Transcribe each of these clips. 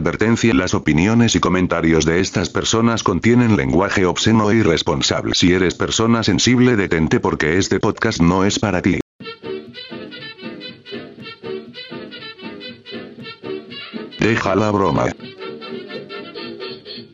Advertencia Las opiniones y comentarios de estas personas contienen lenguaje obsceno e irresponsable. Si eres persona sensible detente porque este podcast no es para ti. Deja la broma.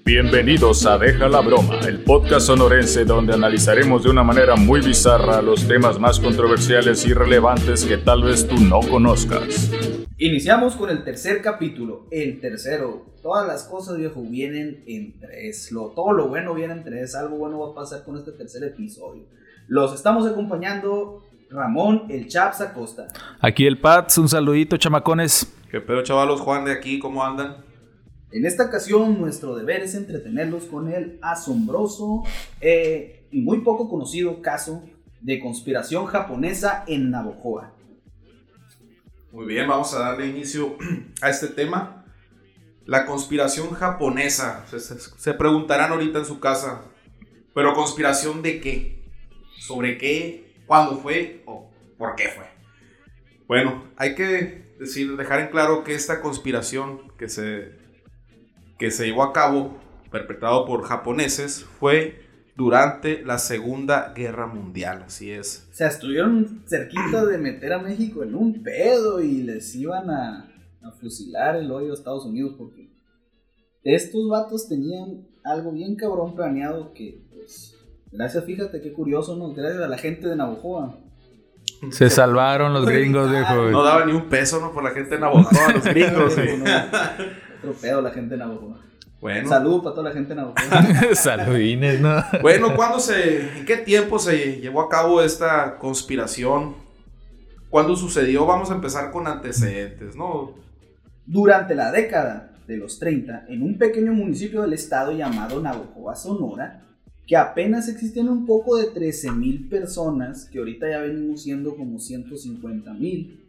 Bienvenidos a Deja la Broma, el podcast sonorense donde analizaremos de una manera muy bizarra los temas más controversiales y relevantes que tal vez tú no conozcas. Iniciamos con el tercer capítulo, el tercero. Todas las cosas, viejo, vienen en tres. Lo, todo lo bueno viene en tres. Algo bueno va a pasar con este tercer episodio. Los estamos acompañando Ramón, el Chaps Acosta. Aquí el Pats, un saludito, chamacones. ¿Qué pedo, chavalos? Juan de aquí, ¿cómo andan? En esta ocasión, nuestro deber es entretenerlos con el asombroso eh, y muy poco conocido caso de conspiración japonesa en Navojoa. Muy bien, vamos a darle inicio a este tema. La conspiración japonesa. Se, preguntarán ahorita en su casa, ¿pero conspiración de qué? ¿Sobre qué? ¿Cuándo fue? ¿O por qué fue? Bueno, hay que decir, dejar en claro que esta conspiración que se, que se llevó a cabo, perpetrado por japoneses, fue durante la Segunda Guerra Mundial. Así es. O sea, estuvieron cerquita de meter a México en un pedo y les iban a, a fusilar el hoyo a Estados Unidos porque estos vatos tenían algo bien cabrón planeado que, pues, gracias, fíjate qué curioso, ¿no? Gracias a la gente de Navojoa. Se salvaron los gringos, viejo. No daba ni un peso, ¿no? Por la gente de Navajo, los gringos. sí. No, Otro pedo la gente de Navojoa. Bueno, Saludos para toda la gente de Navojoa. Saludines, ¿no? bueno, ¿cuándo se, en qué tiempo se llevó a cabo esta conspiración? ¿Cuándo sucedió? Vamos a empezar con antecedentes, ¿no? Durante la década de los 30, en un pequeño municipio del estado llamado Navojoa, Sonora, que apenas existían un poco de 13.000 personas, que ahorita ya venimos siendo como 150.000.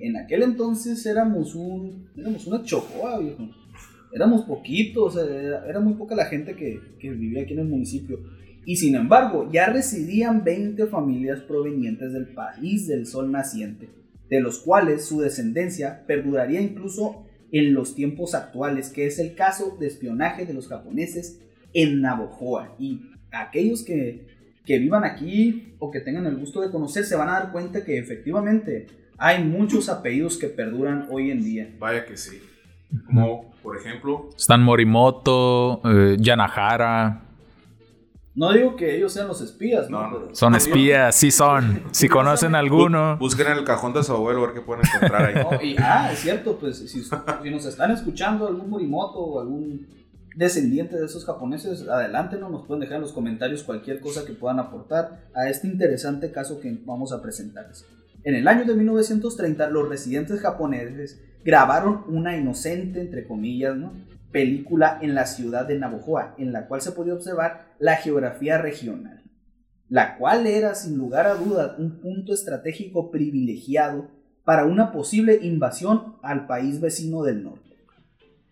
En aquel entonces éramos un éramos una chocoa, viejo. Éramos poquitos, era, muy poca la gente que, que vivía aquí en el municipio. Y sin embargo, ya residían 20 familias provenientes del país del sol naciente, de los cuales su descendencia perduraría incluso en los tiempos actuales, que es el caso de espionaje de los japoneses en Navojoa. Y aquellos que, que vivan aquí o que tengan el gusto de conocer se van a dar cuenta que efectivamente hay muchos apellidos que perduran hoy en día. Vaya que sí. Como, por ejemplo, Están Morimoto, eh, Yanahara. No digo que ellos sean los espías, ¿no? No, no. Pero- Son espías, sí son. Si conocen alguno. bu- busquen en el cajón de su abuelo a ver qué pueden encontrar ahí. No, y, ah, es cierto, pues si, si nos están escuchando algún Morimoto o algún descendiente de esos japoneses, adelante, ¿no? Nos pueden dejar en los comentarios cualquier cosa que puedan aportar a este interesante caso que vamos a presentarles. En el año de 1930, los residentes japoneses grabaron una inocente, entre comillas, ¿no? película en la ciudad de Navojoa, en la cual se podía observar la geografía regional, la cual era sin lugar a dudas un punto estratégico privilegiado para una posible invasión al país vecino del norte.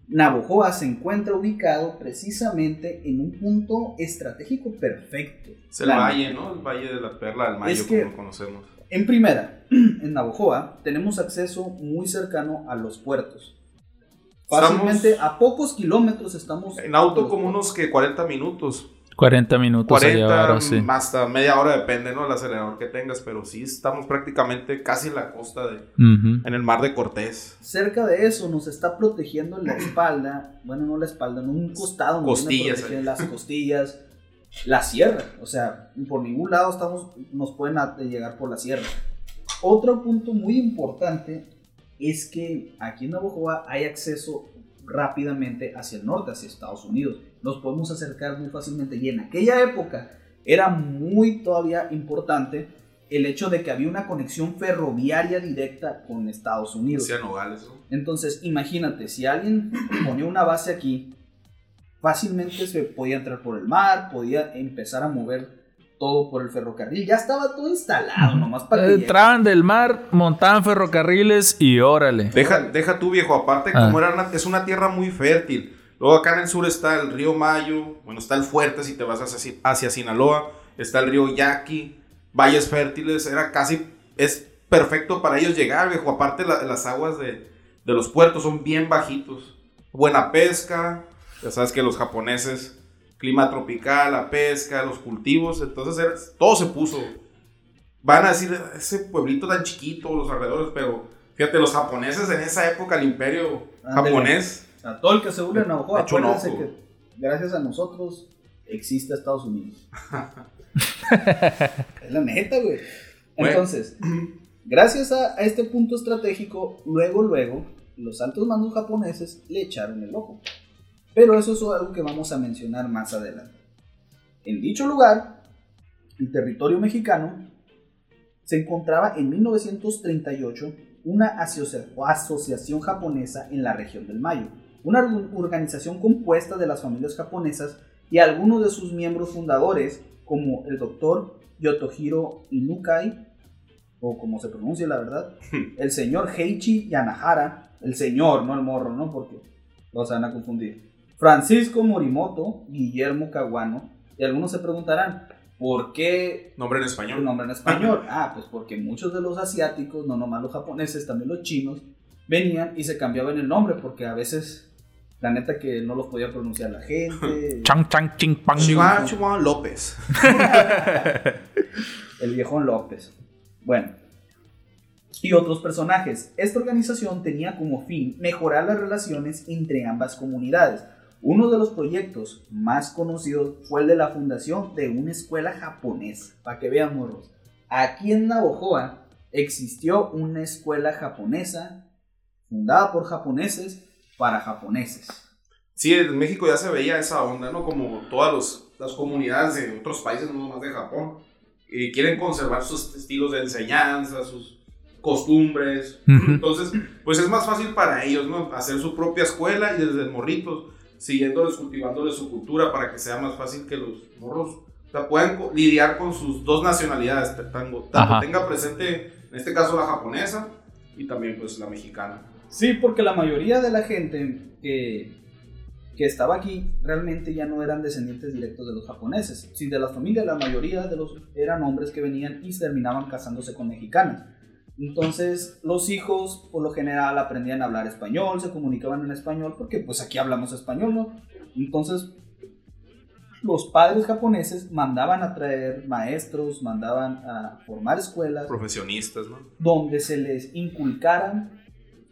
Navojoa se encuentra ubicado precisamente en un punto estratégico perfecto. Es el valle, ¿no? El valle de la perla del Mayo, Es que- como lo conocemos. En primera, en Navojoa tenemos acceso muy cercano a los puertos. Fácilmente a pocos kilómetros estamos. En auto como puertos. unos que 40 minutos. 40 minutos 40 se llevaron, sí. hasta media hora depende, ¿no? El acelerador que tengas, pero sí estamos prácticamente casi en la costa de... En el mar de Cortés. Cerca de eso nos está protegiendo en la espalda, bueno, no la espalda, en un costado, nos viene Costillas, protegiendo las costillas, la sierra, o sea, por ningún lado estamos, nos pueden a- llegar por la sierra. Otro punto muy importante es que aquí en Navojoa hay acceso rápidamente hacia el norte, hacia Estados Unidos. Nos podemos acercar muy fácilmente y en aquella época era muy todavía importante el hecho de que había una conexión ferroviaria directa con Estados Unidos. Nogales, ¿no? Entonces, imagínate, si alguien ponía una base aquí, fácilmente se podía entrar por el mar, podía empezar a mover todo por el ferrocarril. Ya estaba todo instalado, nomás para que. Entraban del mar, montaban ferrocarriles y órale. Deja, deja tú, viejo. Aparte, Ah. como era una- es una tierra muy fértil. Luego acá en el sur está el río Mayo. Bueno, está el Fuerte si te vas hacia, hacia Sinaloa. Está el río Yaqui. Valles fértiles. Era casi... Es perfecto para ellos llegar, viejo. Aparte, la- las aguas de, de los puertos son bien bajitos. buena pesca. Ya sabes que los japoneses, clima tropical, la pesca, los cultivos, entonces era- todo se puso. Van a decir, ese pueblito tan chiquito, los alrededores, pero fíjate, los japoneses en esa época, el imperio Ándale. japonés, O sea, todo el que se une en Navajo, acuérdense que gracias a nosotros existe Estados Unidos. es la neta, güey. Bueno. Entonces, gracias a, a este punto estratégico, luego, luego, los altos mandos japoneses le echaron el ojo. Pero eso es algo que vamos a mencionar más adelante. En dicho lugar, el territorio mexicano se encontraba en 1938 una asocia- asociación japonesa en la región del Mayo, una org- organización compuesta de las familias japonesas y algunos de sus miembros fundadores, como el doctor Yotohiro Inukai, o como se pronuncia la verdad, el señor Heichi Yanahara, el señor, no el morro, ¿no? Porque los van a confundir. Francisco Morimoto, Guillermo Caguano, y algunos se preguntarán, ¿por qué nombre en español. nombre en español? Ah, pues porque muchos de los asiáticos, no nomás los japoneses, también los chinos, venían y se cambiaban el nombre, porque a veces, la neta que no los podía pronunciar la gente. Chang, chang, ching, pang. Chihuahua, Chihuahua López. el viejón López. Bueno. Y otros personajes. Esta organización tenía como fin mejorar las relaciones entre ambas comunidades. Uno de los proyectos más conocidos fue el de la fundación de una escuela japonesa. Para que vean, morros. Aquí en Navojoa existió una escuela japonesa fundada por japoneses para japoneses. Sí, en México ya se veía esa onda, ¿no? Como todas los- las comunidades de otros países, no nomás de Japón, y quieren conservar sus estilos de enseñanza, sus costumbres. Entonces, pues es más fácil para ellos, ¿no? Hacer su propia escuela y desde morritos, siguiéndoles, cultivándoles su cultura para que sea más fácil que los morros o sea, puedan co- lidiar con sus dos nacionalidades, tanto, tenga presente, en este caso, la japonesa y también, pues, la mexicana. Sí, porque la mayoría de la gente que, que estaba aquí realmente ya no eran descendientes directos de los japoneses. Si de las familias, la mayoría de los eran hombres que venían y terminaban casándose con mexicanas. Entonces, los hijos, por lo general, aprendían a hablar español, se comunicaban en español, porque pues aquí hablamos español, ¿no? Entonces, los padres japoneses mandaban a traer maestros, mandaban a formar escuelas Profesionistas, ¿no? donde se les inculcaran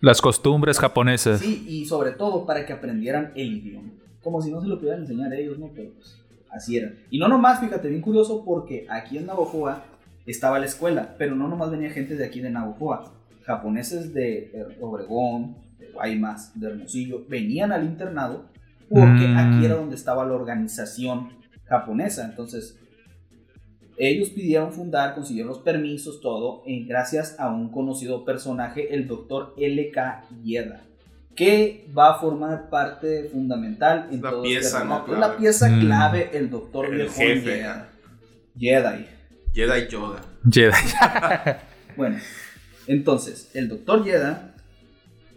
Las costumbres japonesas. Sí, y sobre todo para que aprendieran el idioma. Como si no se lo pudieran enseñar a ellos, ¿no? Pero pues así era. Y no nomás, fíjate, bien curioso porque aquí en Navojoa estaba la escuela, pero no nomás venía gente de aquí de Navojoa. Japoneses de Obregón, de Guaymas, de Hermosillo, venían al internado porque Mm. aquí era donde estaba la organización japonesa. Entonces, ellos pidieron fundar, consiguieron los permisos, todo, en gracias a un conocido personaje, el doctor L.K. Yeda, que va a formar parte fundamental en La todo pieza, este. Clave. La pieza Mm. clave, el doctor El jefe. Yeda. Jedi. Jedi Yoda. Jedi. Bueno, entonces, el doctor Yeda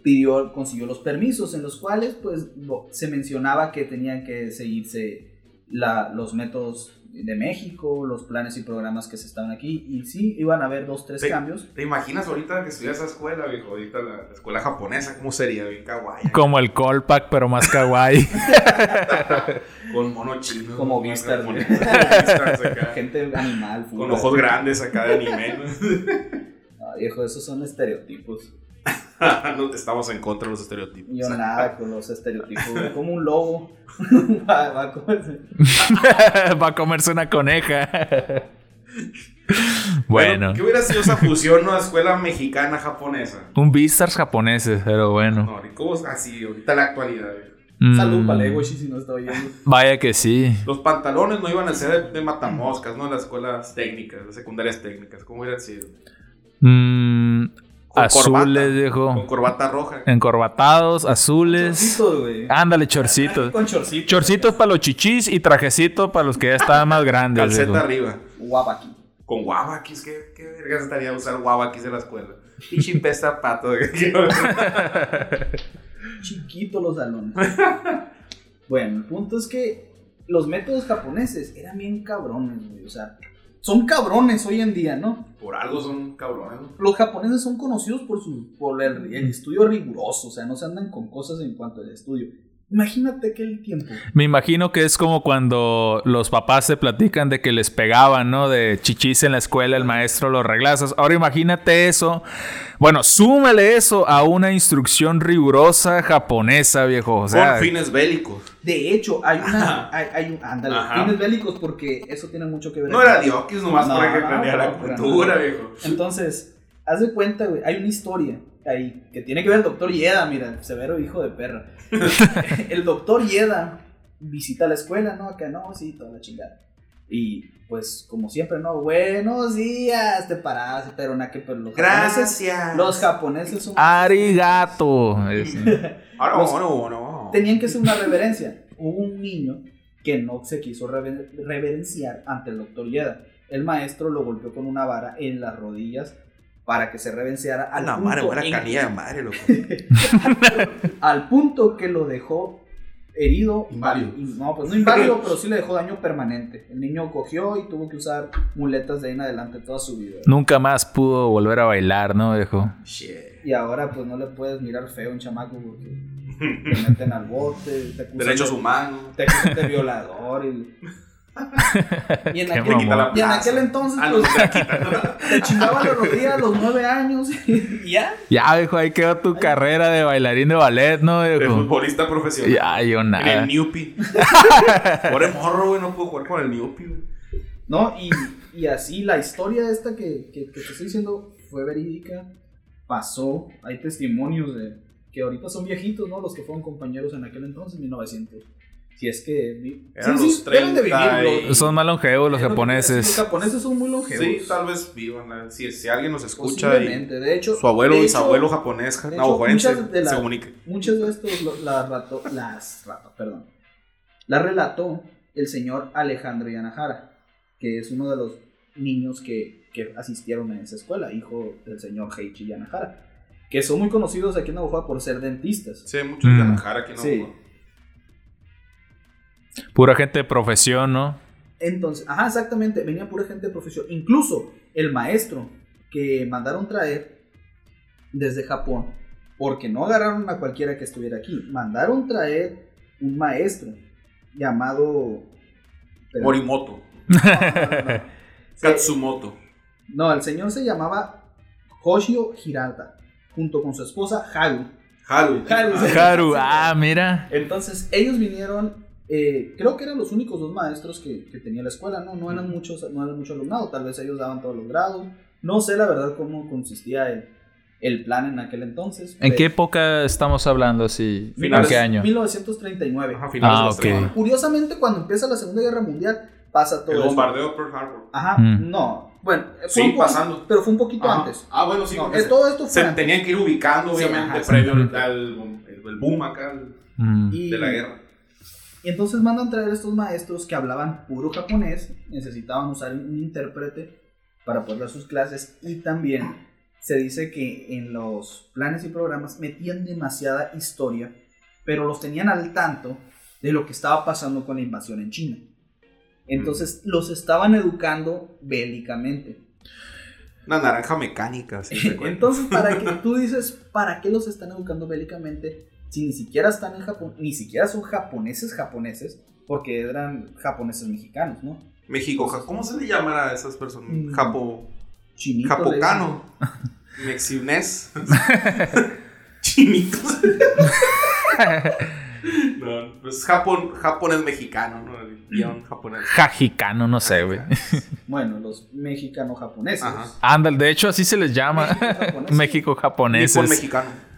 pidió, consiguió los permisos en los cuales pues se mencionaba que tenían que seguirse la- los métodos de México, los planes y programas que se estaban aquí y sí, iban a haber dos, tres cambios. ¿Te imaginas ahorita que estuviera esa escuela, viejo? Ahorita la, la escuela japonesa, ¿cómo sería? Bien kawaii. Como el callback, pero más kawaii. Con mono chino. Como acá. Gente animal, Con ojos grandes acá de anime. ¿no? Viejo, esos son estereotipos. No, estamos en contra de los estereotipos. Yo nada con los estereotipos, como un lobo. va, va a comerse. Va a comerse una coneja. bueno. ¿Qué hubiera sido esa fusión, no? Escuela mexicana-japonesa. Un Beastars japoneses, pero bueno. No, ¿cómo así? Ahorita en la actualidad. Mm, Salud para Legoshi si no está oyendo. Vaya que sí. Los pantalones no iban a ser de, de matamoscas, ¿no? En las escuelas técnicas, las secundarias técnicas. ¿Cómo hubieran sido? Mm, Con azules, corbata, viejo. Con corbata roja. Encorbatados, azules. Chorcitos, güey. Ándale, chorcitos. Con chorcitos. Chorcitos para los chichis y trajecito para los que ya estaban más grandes. Calceta viejo. arriba. Guapaki. Con guabakis, ¿qué, qué vergas estaría usar guabakis en la escuela? Pinche pesta pato. Chiquitos los salones. bueno, el punto es que los métodos japoneses eran bien cabrones, güey. O sea, son cabrones hoy en día, ¿no? Por algo son cabrones. ¿no? Los japoneses son conocidos por su por el, el estudio riguroso, o sea, no se andan con cosas en cuanto al estudio. Imagínate aquel tiempo. Me imagino que es como cuando los papás se platican de que les pegaban, ¿no? De chichis en la escuela, el maestro los reglazos. Ahora imagínate eso. Bueno, súmale eso a una instrucción rigurosa japonesa, viejo. O sea, Con fines bélicos. De hecho, hay una. Hay, hay un. Ándale, Ajá. fines bélicos porque eso tiene mucho que ver. No era diokis nomás No, para que no, la no, pero cultura, no. viejo. Entonces, haz de cuenta, güey. Hay una historia ahí que tiene que ver el doctor Yeda, mira, severo hijo de perra. el doctor Yeda visita la escuela, ¿no? Acá no, sí, toda la chingada. Y pues, como siempre, ¿no? Buenos días, te paras, pero nada que pero los japoneses. Gracias. Los japoneses son. arigato. Los- bueno, bueno. tenían que hacer una reverencia. Hubo un niño que no se quiso rever- reverenciar ante el doctor Yeda. El maestro lo golpeó con una vara en las rodillas para que se reverenciara A al, la punto madre, buena canilla de madre, loco. al punto que lo dejó herido. Inválido. No, pues no inválido, pero sí le dejó daño permanente. El niño cogió y tuvo que usar muletas de ahí en adelante toda su vida. Nunca más pudo volver a bailar, ¿no, viejo? Shit. Y ahora pues no le puedes mirar feo a un chamaco porque te meten al bote, te acusan Derechos de- humanos. te acusan de violador y, y en, aquel, mamón. y en aquel entonces no, pues, te la quitan. te chingaba la rodilla a los nueve años y ya. Ya, viejo, ahí quedó tu carrera de bailarín de ballet, ¿no, De futbolista profesional. Ya, yo En el nada. Newpi. Pobre morro, güey, no puedo jugar con el Newpi, güey. ¿No? Y, y así la historia esta que, que, que te estoy diciendo fue verídica, pasó, hay testimonios de que ahorita son viejitos, ¿no? Los que fueron compañeros en aquel entonces, 1900. Si es que... vi- Eran sí, los sí, deben de 30 vivirlo. y- Son más longevos los japoneses. Los japoneses son muy longevos. Sí, tal vez vivan. la- Si, si alguien nos escucha y de hecho. su abuelo de o hecho, bisabuelo japonés, hecho, muchas de la- se comunique. Muchas de estos lo- las rato, las rato, perdón. La relató el señor Alejandro Yanahara, que es uno de los niños que, que asistieron a esa escuela, hijo del señor Heichi Yanahara, que son muy conocidos aquí en Navajo por ser dentistas. Sí, muchos Mm. de Yanahara aquí en Sí. Pura gente de profesión, ¿no? Entonces, ajá, exactamente, venía pura gente de profesión. Incluso el maestro que mandaron traer desde Japón, porque no agarraron a cualquiera que estuviera aquí, mandaron traer un maestro llamado... pero- Morimoto. No, no, Katsumoto. no, el señor se llamaba Hoshio Hirata, junto con su esposa Haru. Haru. Haru. Haru, ah, mira. Entonces, ellos vinieron, eh, creo que eran los únicos dos maestros que, que tenía la escuela, ¿no? No eran muchos, no eran mucho alumnado, tal vez ellos daban todos los grados. No sé la verdad cómo consistía el, el plan en aquel entonces. ¿En qué época estamos hablando? Sí. ¿En Finales- qué año? 1939. Ajá, finales Ah, de los ok. 30. Curiosamente, cuando empieza la Segunda Guerra Mundial, pasa todo El esto. bombardeo de Pearl Harbor. Ajá, Mm. no. Bueno, fue Sí, un poquito- pasando. Pero fue un poquito Ajá. antes. Ah, bueno, sí. No, porque todo esto fue se antes. tenían que ir ubicando, Sí, obviamente, ajá, previo sí. al, el, el boom acá el- Mm. De la guerra. Y entonces mandan traer estos maestros que hablaban puro japonés, necesitaban usar un intérprete para poder dar sus clases y también se dice que en los planes y programas metían demasiada historia, pero los tenían al tanto de lo que estaba pasando con la invasión en China. Entonces los estaban educando bélicamente. Una naranja mecánica. Entonces, para que tú dices, ¿para qué los están educando bélicamente? Si ni siquiera están en Japón, ni siquiera son japoneses japoneses, porque eran japoneses mexicanos, ¿no? México, ¿cómo se le llamará a esas personas? Mm. Japo, Chinito. japocano, mexinés, chinitos. no, pues Japón, Japón es mexicano, ¿no? El guion japonés. Jajicano, no sé, güey. Bueno, los mexicano-japoneses. Ajá. Ándale, de hecho así se les llama. México-japoneses. México Nippon japoneses. mexicano.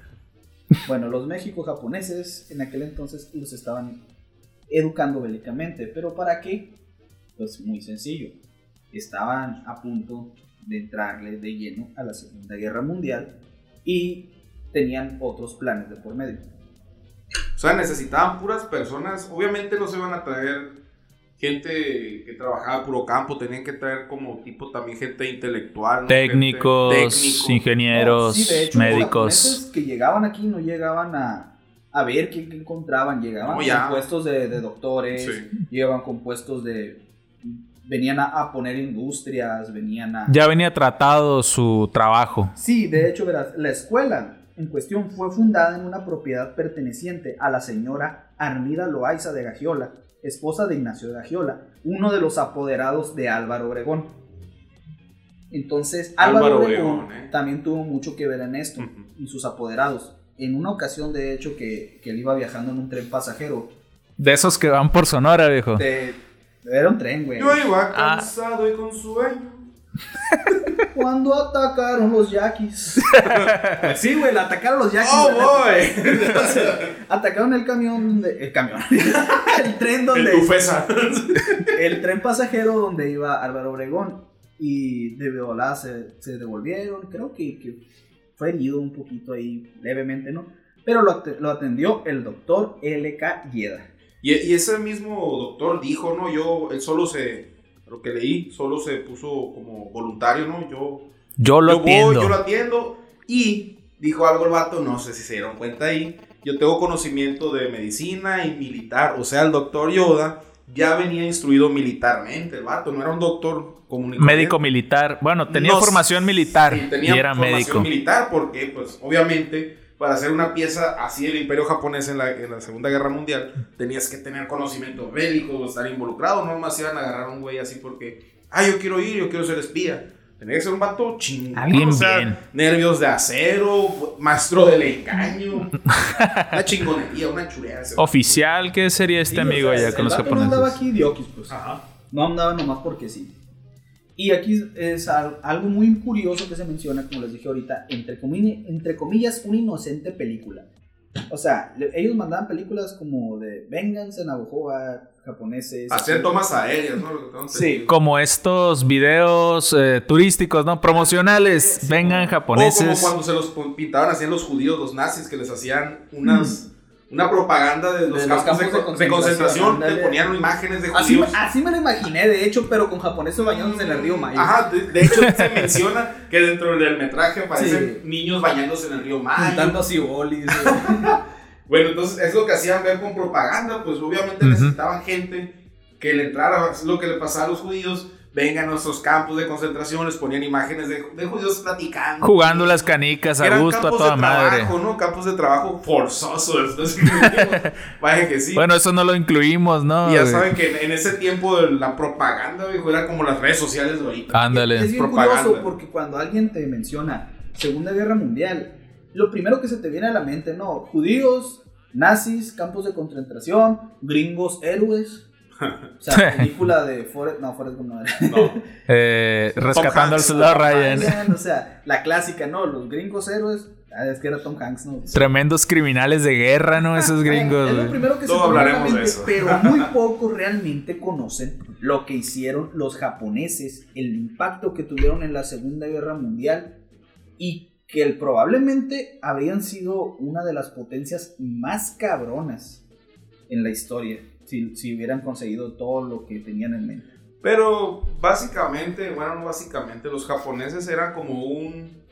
Bueno, los México-japoneses en aquel entonces los estaban educando bélicamente. ¿Pero para qué? Pues muy sencillo. Estaban a punto de entrarle de lleno a la Segunda Guerra Mundial y tenían otros planes de por medio. O sea, necesitaban puras personas. Obviamente no se iban a traer gente que trabajaba puro campo. Tenían que traer como tipo también gente intelectual. ¿no? Técnicos, Gente- técnico. ingenieros, No, sí, de hecho, los médicos. que llegaban aquí no llegaban a, a ver qué, qué encontraban, llegaban No, ya. con puestos de, de doctores, Sí. llegaban con puestos de venían a, a poner industrias, venían a... Ya venía tratado su trabajo. Sí, de hecho, verás, la escuela en cuestión fue fundada en una propiedad perteneciente a la señora Armida Loaiza de Gagiola, esposa de Ignacio de Gagiola, uno de los apoderados de Álvaro Obregón. Entonces, Álvaro, Álvaro Obregón, Obregón, ¿eh? también tuvo mucho que ver en esto, Ujú. y sus apoderados. En una ocasión, de hecho, que, que él iba viajando en un tren pasajero, De esos que van por Sonora, viejo. de, era un tren, güey. Yo iba Ah. cansado y con sueño. Cuando atacaron los yaquis. Pues sí, güey, la atacaron los yaquis. ¡Oh, boy! Atacaron el camión donde. El camión. el tren El donde. tufesa. el tren pasajero donde iba Álvaro Obregón. Y de volada se, se devolvieron. Creo que, que fue herido un poquito ahí, levemente, ¿no? Pero lo, lo atendió el doctor L.K. Yeda. Y, y ese mismo doctor dijo, ¿no? Yo, él solo se, lo que leí, solo se puso como voluntario, ¿no? Yo, Yo lo yo voy, atiendo. yo lo atiendo. Y dijo algo el vato, no sé si se dieron cuenta ahí. Yo tengo conocimiento de medicina y militar. O sea, el doctor Yoda ya venía instruido militarmente. El vato no era un doctor y Médico militar. Bueno, tenía No, formación militar Sí, tenía y era formación médico. militar porque, pues, obviamente, para hacer una pieza así del Imperio japonés en la, en la Segunda Guerra Mundial, tenías que tener conocimiento bélico, estar involucrado. No más iban a agarrar a un güey así porque, ah, yo quiero ir, yo quiero ser espía. Tenía que ser un vato chingón. Alguien o sea, bien. Nervios de acero, maestro del engaño. una chingonería, una chulea. ese- Oficial, ¿qué sería este Sí, o amigo sea, allá con los vato No andaba japoneses? aquí diokis, pues. Ajá. No andaba nomás porque sí. Y aquí es al- algo muy curioso que se menciona, como les dije ahorita, entre, comi- entre comillas, una inocente película. O sea, ellos mandaban películas como de Venganza, Navojoa, japoneses. Hacer tomas aéreas, ¿no? Sí. Como estos videos eh, turísticos, ¿no? Promocionales. Vengan O como japoneses. cuando se los pintaban así en los judíos, los nazis, que les hacían unas, una propaganda de los. De campos, de, campos de de concentración, te ponían imágenes de Así, judíos. así me lo imaginé, de hecho, pero con japoneses bañándose en el río Mayo. Ajá, de, de hecho se menciona que dentro del metraje aparecen Sí. niños bañándose en el río Mayo. Juntando así bolis. Bueno, entonces es lo que hacían ver con propaganda, pues obviamente necesitaban gente que le entrara, es lo que le pasaba a los judíos, vengan a nuestros campos de concentración, les ponían imágenes de, de judíos platicando. Jugando las canicas a Eran gusto, a toda de madre. trabajo, ¿no? Campos de trabajo forzosos. ¿no? Vaya que sí. Bueno, eso no lo incluimos, ¿no? y ya güey? saben que en, en ese tiempo de la propaganda, viejo, era como las redes sociales de ahorita. Ándale. Es bien Propaganda. curioso porque cuando alguien te menciona Segunda Guerra Mundial, lo primero que se te viene a la mente, no, judíos, nazis, campos de concentración, gringos héroes. O sea, película de Forrest, no, Forrest Gump no era. No. Eh, rescatando al soldado Ryan. Ryan, o sea, la clásica, ¿no? Los gringos héroes. Ah, es que era Tom Hanks, ¿no? Tremendos criminales de guerra, ¿no? Esos gringos. Es lo primero que se hablaremos de eso. Pero muy pocos realmente conocen lo que hicieron los japoneses, el impacto que tuvieron en la Segunda Guerra Mundial y que el- probablemente habrían sido una de las potencias más cabronas en la historia si, si hubieran conseguido todo lo que tenían en mente. Pero básicamente, bueno, no básicamente, los japoneses eran como un.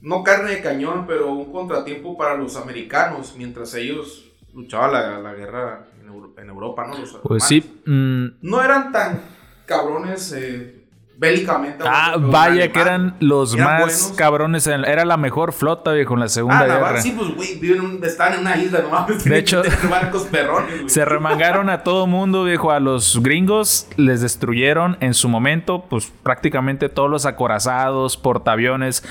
No carne de cañón, pero un contratiempo para los americanos, mientras ellos luchaban la, la guerra en, Euro- en Europa, ¿no? Los Pues alemanes. sí. mm, No eran tan cabrones eh, bélicamente. Ah, vaya que eran los Eran más buenos. cabrones. en- Era la mejor flota, viejo, en la Segunda Ah, la Guerra. sí, pues, güey, viven están en una isla, no mames. tienen hecho, barcos perrones, güey. Se remangaron a todo mundo, viejo. A los gringos les destruyeron en su momento, pues prácticamente todos los acorazados, portaaviones,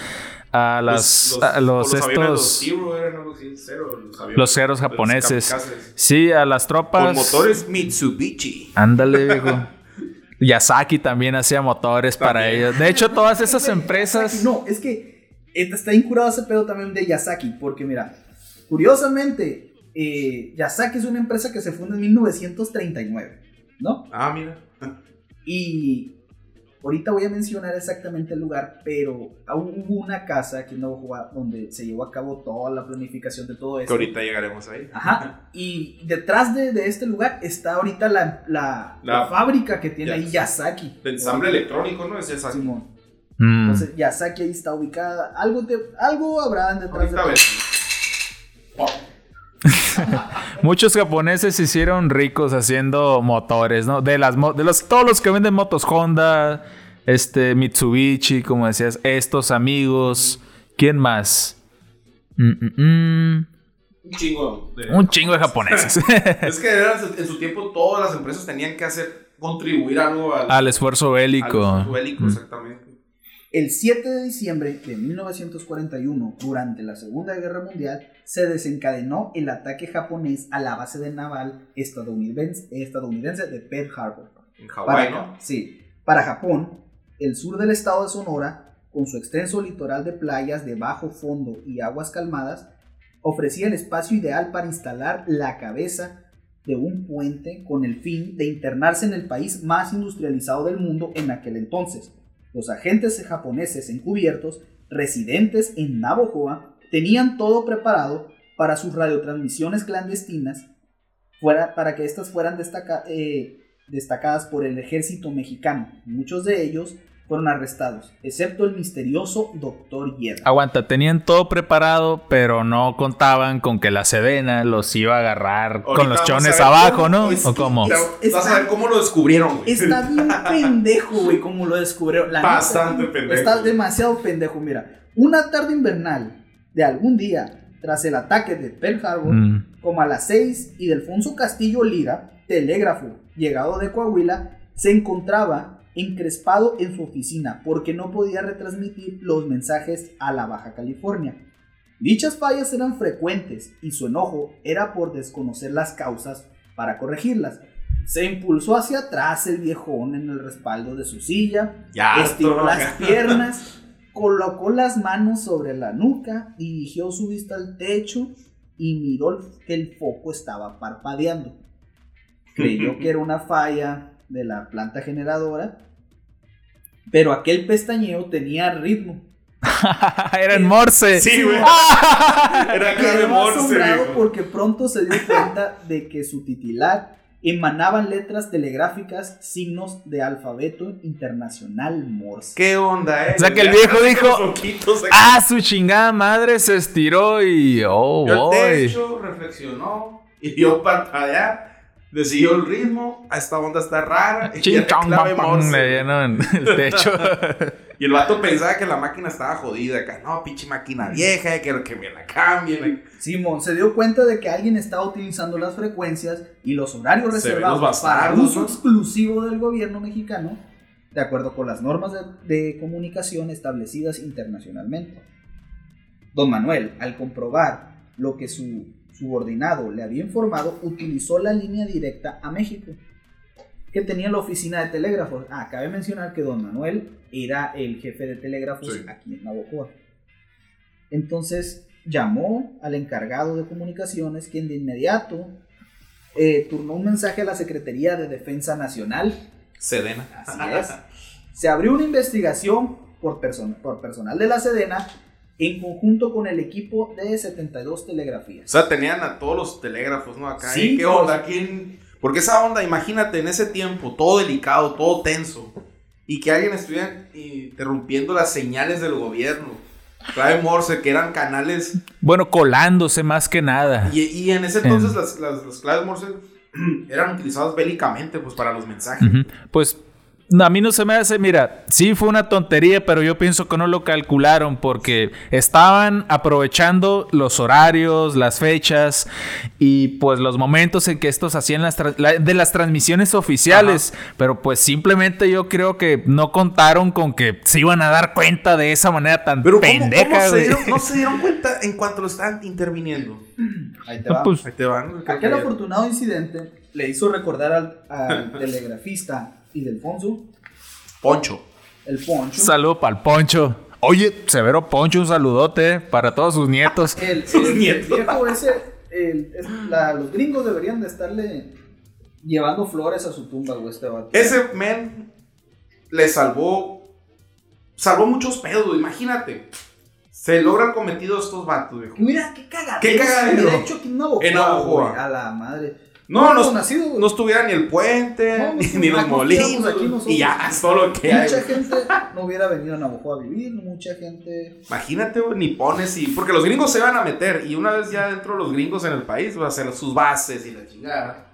a las, a los, los estos, Zero, los aviones, los ceros japoneses. Sí, a las tropas. Con motores Mitsubishi. Ándale, viejo. Yasaki también hacía motores para ellos. De hecho, todas esas empresas. No, es que está incurado ese pedo también de Yasaki, porque mira, curiosamente, eh, Yasaki es una empresa que se funda en 1939, ¿no? Ah, mira. Y ahorita voy a mencionar exactamente el lugar, pero aún hubo una casa aquí en Navojoa donde se llevó a cabo toda la planificación de todo Que esto. ahorita llegaremos ahí. Ajá. Y detrás de, de este lugar está ahorita la, la, La- la fábrica que tiene Ya- ahí Yasaki. De ensamble electrónico, ¿no? Es. Simón. Mm. Entonces Yasaki ahí está ubicada. Algo, te, algo habrá detrás Ahorita de ves. Muchos japoneses se hicieron ricos haciendo motores, ¿no? De las de los todos los que venden motos Honda, este Mitsubishi, como decías, estos amigos, ¿quién más? Mm, mm, mm. Un chingo. de- Un chingo de japoneses Es que eran- en su tiempo todas las empresas tenían que hacer, contribuir algo al, al esfuerzo bélico. al esfuerzo bélico, Mm. exactamente. El 7 de diciembre de 1941, durante la Segunda Guerra Mundial, se desencadenó el ataque japonés a la base de naval estadounidense, estadounidense de Pearl Harbor. En Para, Hawái, ¿no? sí, para Japón, el sur del estado de Sonora, con su extenso litoral de playas de bajo fondo y aguas calmadas, ofrecía el espacio ideal para instalar la cabeza de un puente con el fin de internarse en el país más industrializado del mundo en aquel entonces. Los agentes japoneses encubiertos, residentes en Navojoa, tenían todo preparado para sus radiotransmisiones clandestinas, para que éstas fueran eh, destacadas por el ejército mexicano. Muchos de ellos fueron arrestados, excepto el misterioso Dr. Hiedra. Aguanta, tenían todo preparado, pero no contaban con que la Sedena los iba a agarrar con los chones abajo, cómo- ¿no? es- ¿O cómo? Está- Vas a ver cómo lo descubrieron, güey. Está bien pendejo, güey, como lo descubrieron. La neta, Bastante pendejo. Está demasiado pendejo, mira. Una tarde invernal de algún día, tras el ataque de Pearl Harbor, Mm. como a las 6, y Delfonso Castillo Lira, telégrafo, llegado de Coahuila, se encontraba encrespado en su oficina porque no podía retransmitir los mensajes a la Baja California. Dichas fallas eran frecuentes y su enojo era por desconocer las causas para corregirlas. Se impulsó hacia atrás el viejón en el respaldo de su silla, Ya, estiró las piernas, colocó las manos sobre la nuca, dirigió su vista al techo y miró que el foco estaba parpadeando. Creyó que era una falla de la planta generadora, pero aquel pestañeo tenía ritmo. Era en Morse. Sí, güey. Era de Quedó Morse, asombrado viejo. porque pronto se dio cuenta de que su titilar emanaban letras telegráficas, signos de alfabeto internacional Morse. ¿Qué onda, eh? O sea, que el viejo dijo. Ah, su chingada madre se estiró y. Oh, el boy. techo, reflexionó y vio parpadear. Le siguió el ritmo. A esta onda está rara. y Ching, era chong, clave pam, pam, Morse. le dieron el techo. Y el vato pensaba que la máquina estaba jodida acá. No, pinche máquina vieja, quiero que me la cambien. Simón se dio cuenta de que alguien estaba utilizando las frecuencias y los horarios reservados los para uso exclusivo del gobierno mexicano, de acuerdo con las normas de, de comunicación establecidas internacionalmente. Don Manuel, al comprobar lo que su subordinado le había informado, utilizó la línea directa a México, que tenía la oficina de telégrafos. Ah, cabe mencionar que don Manuel era el jefe de telégrafos Sí. aquí en Navojoa. Entonces llamó al encargado de comunicaciones, quien de inmediato eh, turnó un mensaje a la Secretaría de Defensa Nacional. Sedena. Así es. Se abrió una investigación por, person- por personal de la Sedena en conjunto con el equipo de 72 O telegrafías. sea, tenían a todos los telégrafos, ¿no? Acá. Sí, ¿eh? ¿Qué pues. onda? ¿Quién? Porque esa onda, imagínate, en ese tiempo, todo delicado, todo tenso. Y que alguien estuviera interrumpiendo las señales del gobierno. Clave Morse, que eran canales. Bueno, colándose más que nada. Y, y en ese entonces Em. las, las, las claves Morse eran utilizadas bélicamente, pues, para los mensajes. Ujú. Pues no, a mí no se me hace, mira, sí fue una tontería, pero yo pienso que no lo calcularon porque estaban aprovechando los horarios, las fechas y pues los momentos en que estos hacían las la- de las transmisiones oficiales, pero pues simplemente yo creo que no contaron con que se iban a dar cuenta de esa manera tan Pero ¿cómo, pendeja, cómo se güey. dieron, no se dieron cuenta en cuanto lo estaban interviniendo? Ahí te va. pues, Ahí te van. Aquel que- afortunado incidente le hizo recordar al, al telegrafista Ildefonso, Poncho. el Poncho, Saludo para el Poncho. Oye, Severo Poncho, un saludote para todos sus nietos. el, Sus el nietos. viejo ese, el- es- la- los gringos deberían de estarle llevando flores a su tumba, güey, este vato. Ese men le salvó. Salvó muchos pedos, güey, imagínate. Se logra el cometido de estos vatos, viejo. Mira, qué cagadero. Qué cagadero. De hecho, aquí en güey, A la madre. No, No, no, nacido, estuviera ni el puente, No, ni, ni los molinos. aquí y ya, es todo lo que hay. Mucha gente no hubiera venido a Navajo a vivir, mucha gente... Imagínate, güey, ni pones y. Porque los gringos se van a meter. Y una vez ya dentro de los gringos en el país, va a hacer sus bases y la chingada.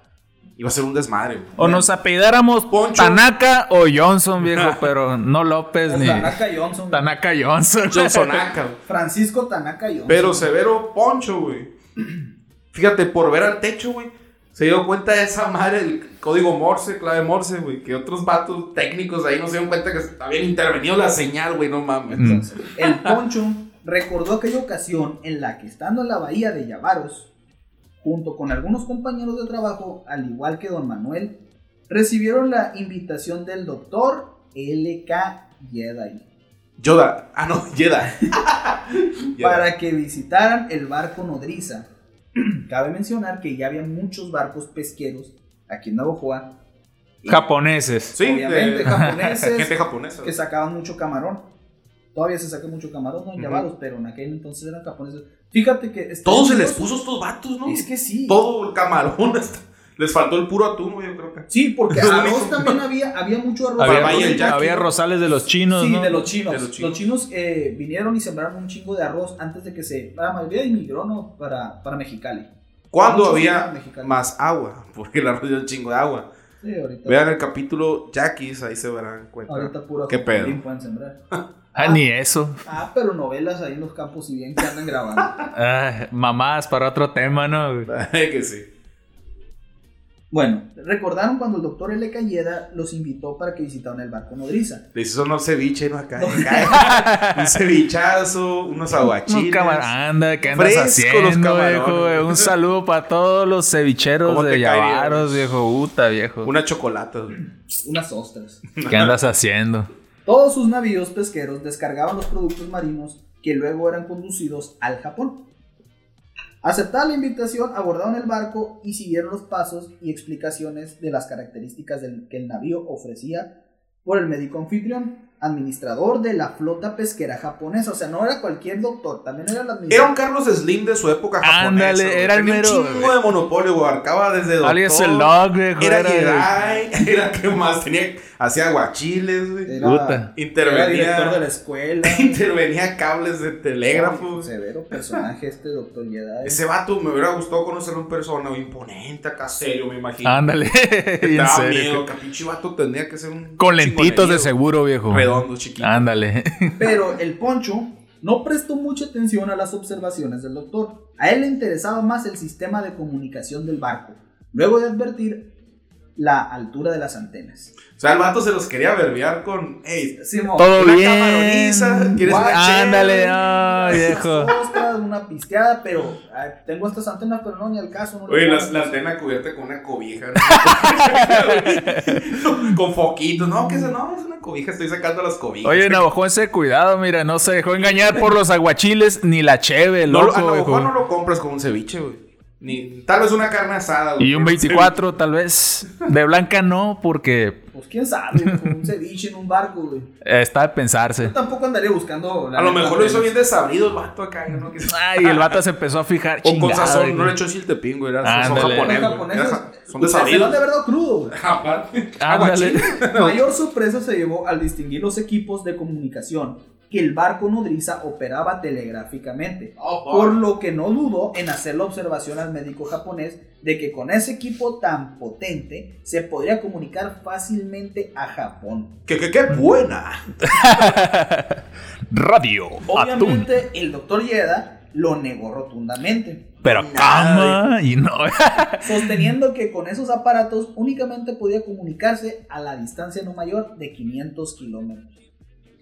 Y va a ser un desmadre, güey. O nos apellidáramos Poncho. Tanaka o Johnson, viejo, pero no López ni Tanaka Johnson. Tanaka Johnson. Johnsonaca, güey. Francisco Tanaka Johnson. Pero severo poncho, güey. Fíjate, por ver al techo, güey. Se dio cuenta de esa madre, el código Morse, clave Morse, güey. Que otros vatos técnicos ahí no se dieron cuenta que habían intervenido la señal, güey. No mames. Mm. Entonces, el Poncho recordó aquella ocasión en la que estando en la bahía de Yavaros, junto con algunos compañeros de trabajo, al igual que don Manuel, recibieron la invitación del doctor L.K. Jedi Yoda. Ah, no. Yeda. para que visitaran el barco nodriza. Cabe mencionar que ya había muchos barcos pesqueros aquí en Navojoa. Japoneses. Sí, obviamente, de- japoneses, Gente japonesa. que sacaban mucho camarón. Todavía se saca mucho camarón, no. Yavaros, pero en aquel entonces eran japoneses. Fíjate que... Todo se les puso a estos vatos, ¿no? Es que sí. Todo el camarón. hasta- Les faltó el puro atún, güey, yo creo que. Sí, porque arroz también había, había mucho arroz. Había- Arroz el había rosales de los chinos, Sí, ¿no? de los chinos. De los los chinos. eh, vinieron y sembraron un chingo de arroz antes de que se... La mayoría inmigró, ¿no? Para, para Mexicali. Cuando Muchos había más agua, porque el arroz dio un chingo de agua. Sí, ahorita... Vean el capítulo Jackies, ahí se verán cuenta. Ahorita puro ¿Qué pedo? pueden sembrar. Ah, ni eso. Ah, pero novelas ahí en los campos y bien que andan grabando. Ah, mamás para otro tema, ¿no? Que sí. Bueno, recordaron cuando el doctor L. Cayeda los invitó para que visitaran el barco nodriza. Le hizo unos ceviche, ¿no? Acá. acá. un cevichazo, unos Un aguachiles. camar- anda, ¿qué andas haciendo, viejo? Un saludo para todos los cevicheros ¿Cómo de? Yavaros, viejo. Puta, viejo. Una chocolate. güey. Unas ostras. ¿Qué andas haciendo? Todos sus navíos pesqueros descargaban los productos marinos que luego eran conducidos al Japón. Aceptada la invitación, abordaron el barco y siguieron los pasos y explicaciones de las características del, que el navío ofrecía por el médico anfitrión, administrador de la flota pesquera japonesa. O sea, no era cualquier doctor, también era el Era administrador. un Carlos Slim de su época japonesa. Ándale, era el mero- Un chingo de monopolio, güey. Desde doctor. Alias el viejo. Era Era, Jedi. Era que más tenía. Hacía aguachiles, güey. Era, Puta. era Intervenía. director de la escuela. Intervenía cables de telégrafo. Severo personaje este doctor Jedi. Ese vato me hubiera gustado conocerlo en persona, imponente, acá serio, me imagino. Ándale. Serio. miedo, que pinche vato tendría que ser un Con lentitos de seguro, viejo. Redondo, chiquito. Ándale. Pero el poncho no prestó mucha atención a las observaciones del doctor. A él le interesaba más el sistema de comunicación del barco, luego de advertir la altura de las antenas. O sea, el vato se los quería verbear con, hey, Simón, Todo una bien. camaroniza, ¿quieres una chela? Ándale, ay, unas viejo. ostras, una pisteada, pero ay, tengo estas antenas, pero no, ni al caso. No Oye, la, antena cubierta con una cobija. ¿no? con foquitos. No, que eso no, es una cobija, estoy sacando las cobijas. Oye, Navajoense, cuidado, mira, no se dejó engañar por los aguachiles ni la cheve, no, lo- loco, a lo viejo. mejor no lo compras con un ceviche, güey. Ni, tal vez una carne asada, güey. Y un pero 24, tal vez. De blanca no, porque Pues quién sabe, con un ceviche en un barco, güey. está de pensarse. Yo tampoco andaría buscando. la A lo mejor lo hizo bien desabrido el vato acá, ¿no? Que- Ay, el vato se empezó a fijar. O con sazón, no le echó chiltepín, güey. Era, son japoneses, Son de desabridos. haber dado crudo, güey. Aparte. Ándale. Mayor sorpresa se llevó al distinguir los equipos de comunicación que el barco nodriza operaba telegráficamente, por lo que no dudó en hacer la observación al médico japonés de que con ese equipo tan potente se podría comunicar fácilmente a Japón. ¡Qué, qué, qué buena! Radio. Atún. Obviamente el doctor Yeda lo negó rotundamente, Pero Nada, cama y no. sosteniendo que con esos aparatos únicamente podía comunicarse a la distancia no mayor de 500 kilómetros.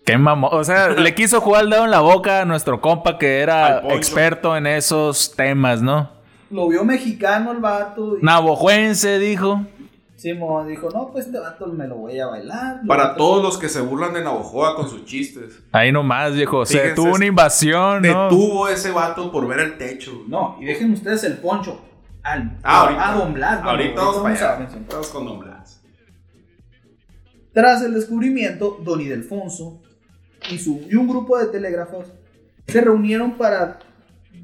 Qué mamón. O sea, le quiso jugar el dedo en la boca a nuestro compa que era experto en esos temas, ¿no? Lo vio mexicano el vato y dijo. Simón dijo, no, pues este vato me lo voy a bailar. Lo Para todos los que se burlan de Navojoa con sus chistes. Ahí nomás, viejo. Se Fíjense, tuvo una invasión, ¿no? Detuvo ese vato por ver el techo. No, y dejen ustedes el poncho. Al, Ah, ahorita. a Don Blas. bueno, ahorita a. Vamos con Don Blas. Tras el descubrimiento, Don Ildefonso y, un grupo de telégrafos se reunieron para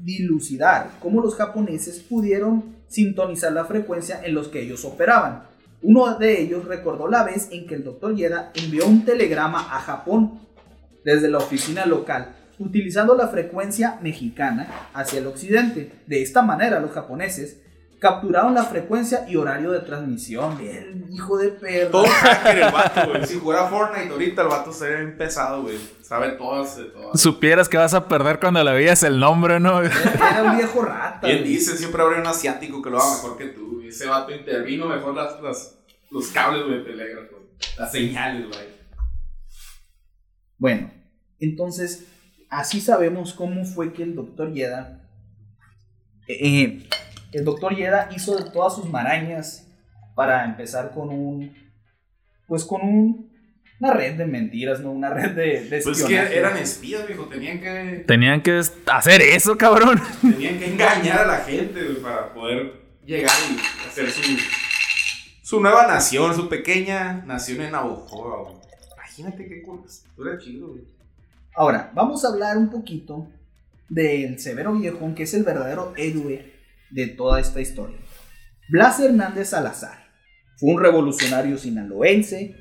dilucidar cómo los japoneses pudieron sintonizar la frecuencia en los que ellos operaban. Uno de ellos recordó la vez en que el Dr. Yeda envió un telegrama a Japón desde la oficina local, utilizando la frecuencia mexicana hacia el occidente. De esta manera, los japoneses capturaron la frecuencia y horario de transmisión. Bien, hijo de perro. Todo hacker el vato, güey. Si fuera Fortnite ahorita, el vato sería bien pesado, güey. Sabe todas, de todas. Supieras que vas a perder cuando le veías el nombre, ¿no? Era un viejo rata. Bien dice, siempre habrá un asiático que lo haga mejor que tú. güey. Ese vato intervino mejor las, las- los cables, güey, de telégrafo. Las señales, güey. Bueno, entonces, así sabemos cómo fue que el doctor Yeda. eh, el doctor Yeda hizo de todas sus marañas para empezar con un. Pues con un. Una red de mentiras, ¿no? Una red de, de Pues que eran espías, viejo. Tenían que, Tenían que hacer eso, cabrón. tenían que engañar a la gente, para poder llegar y hacer su, su nueva nación, su pequeña nación en Navajo, güey. Imagínate qué. Era chido, güey. Ahora, vamos a hablar un poquito del Severo Viejón, que es el verdadero héroe de toda esta historia. Blas Hernández Salazar fue un revolucionario sinaloense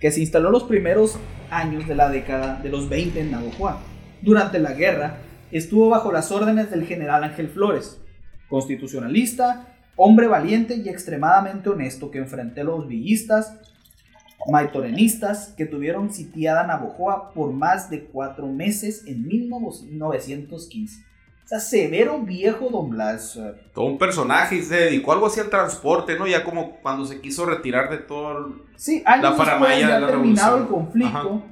que se instaló en los primeros años de la década de los 20 en Navojoa. Durante la guerra, estuvo bajo las órdenes del general Ángel Flores, constitucionalista, hombre valiente y extremadamente honesto que enfrentó a los villistas maitorenistas que tuvieron sitiada Navojoa por más de cuatro meses en 1915. O sea, severo viejo Don Blas. sea, Todo un personaje y se dedicó algo así al transporte, ¿no? Ya como cuando se quiso retirar de todo el... Sí, años La después, faramaya ya de la terminado el conflicto,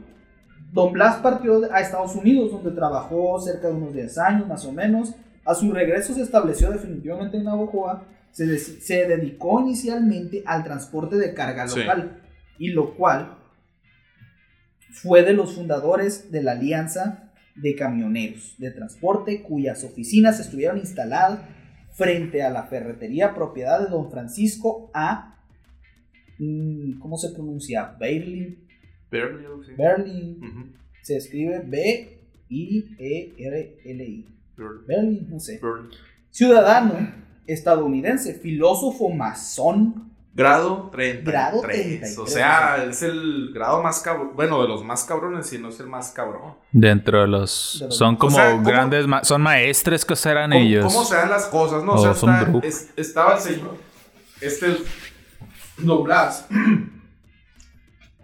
Don Blas partió a Estados Unidos, donde trabajó cerca de unos 10 años más o menos. A su regreso se estableció definitivamente en Navojoa. Se, de- se dedicó inicialmente al transporte de carga Sí. local, y lo cual fue de los fundadores de la Alianza de Camioneros de Transporte, cuyas oficinas estuvieron instaladas frente a la ferretería propiedad de don Francisco A. mm, ¿Cómo se pronuncia? Berlin. Berlin, sí. Berlin. Ujú. Se escribe B-I-E-R-L-I. Berlin. Berlin, no sé. Berlin. Ciudadano estadounidense, filósofo masón. Grado 33. Grado 33. O sea, es el grado más cabrón. Bueno, de los más cabrones, si no es el más cabrón. Dentro de los... De los- Son como O sea, ¿cómo- grandes... ma- Son maestres que serán ¿Cómo, ellos. cómo se dan las cosas, no? O O sea, son está- es- estaba el señor, este Don Blas,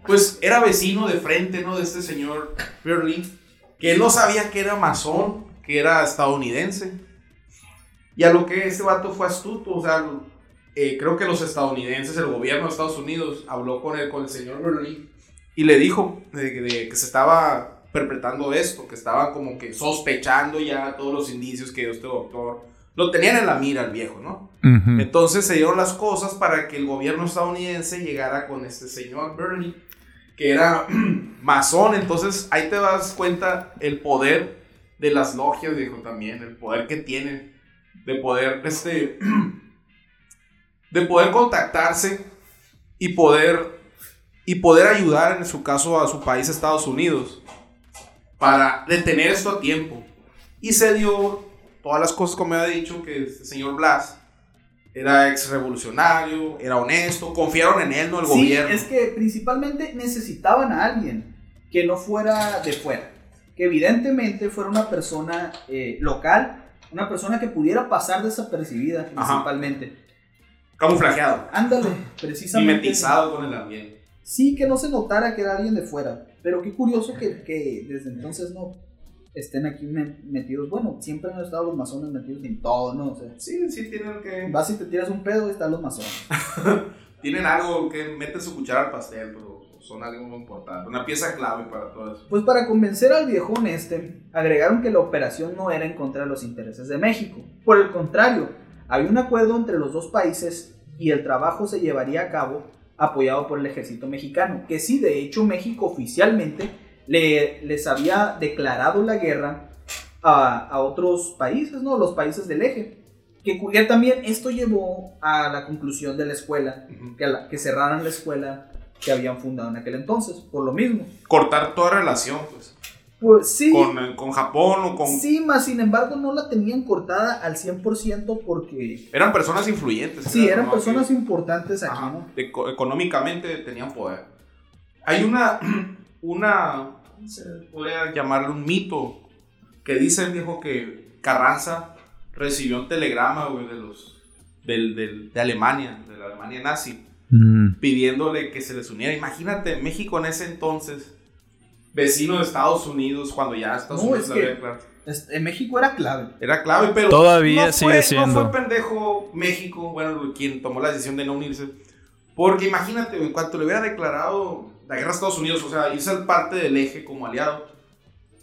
pues era vecino de frente, ¿no? De este señor Berlin, que él no sabía que era masón, que era estadounidense. Y a lo que este vato fue astuto, o sea, eh, creo que los estadounidenses, el gobierno de Estados Unidos, habló con el, con el señor Berlin y le dijo de- de que se estaba perpetrando esto, que estaba como que sospechando ya todos los indicios que este doctor lo tenían en la mira el viejo, ¿no? Ujú. Entonces se dieron las cosas para que el gobierno estadounidense llegara con este señor Bernie, que era masón. Entonces ahí te das cuenta el poder de las logias, dijo también, el poder que tienen de poder, este, de poder contactarse y poder, y poder ayudar en su caso a su país, Estados Unidos, para detener esto a tiempo. Y se dio todas las cosas como había dicho que este señor Blas era ex revolucionario, era honesto, confiaron en él, no el Sí, gobierno. es que principalmente necesitaban a alguien que no fuera de fuera. Que evidentemente fuera una persona eh, local, una persona que pudiera pasar desapercibida principalmente. Camuflajeado, Ándale, precisamente. mimetizado con el ambiente. Sí, que no se notara que era alguien de fuera. Pero qué curioso que, que desde entonces no estén aquí me- metidos. Bueno, siempre han estado los masones metidos en todo, ¿no? O sea, Sí, sí, tienen que. vas y te tiras un pedo y están los masones. Tienen algo que meten su cuchara al pastel, pero son algo muy importante. Una pieza clave para todo eso. Pues para convencer al viejón este, agregaron que la operación no era en contra de los intereses de México. Por el contrario, había un acuerdo entre los dos países y el trabajo se llevaría a cabo apoyado por el ejército mexicano, que sí, de hecho México oficialmente le, les había declarado la guerra a, a otros países, ¿no? Los países del eje. Que, que también esto llevó a la conclusión de la escuela, que, la- que cerraran la escuela que habían fundado en aquel entonces, por lo mismo. Cortar toda relación, pues. Pues sí. Con, eh, con Japón o con... Sí, más sin embargo no la tenían cortada al 100% porque... Eran personas influyentes. Sí, eran ¿no? personas Que- importantes aquí, Ajá, ¿no? eco- económicamente tenían poder. Hay una, una, ¿cómo se podría llamarle un mito? Que dicen, viejo, que Carranza recibió un telegrama, güey, de los, del, del- de Alemania, de la Alemania nazi, Mm. pidiéndole que se les uniera. Imagínate, México en ese entonces, vecino de Estados Unidos, cuando ya Estados No, Unidos es la que- había declarado. Es- en México era clave. Era clave, pero. Todavía no sigue fue, siendo. No fue pendejo México, bueno, quien tomó la decisión de no unirse. Porque imagínate, en cuanto le hubiera declarado la guerra a Estados Unidos, o sea, hizo parte del eje como aliado.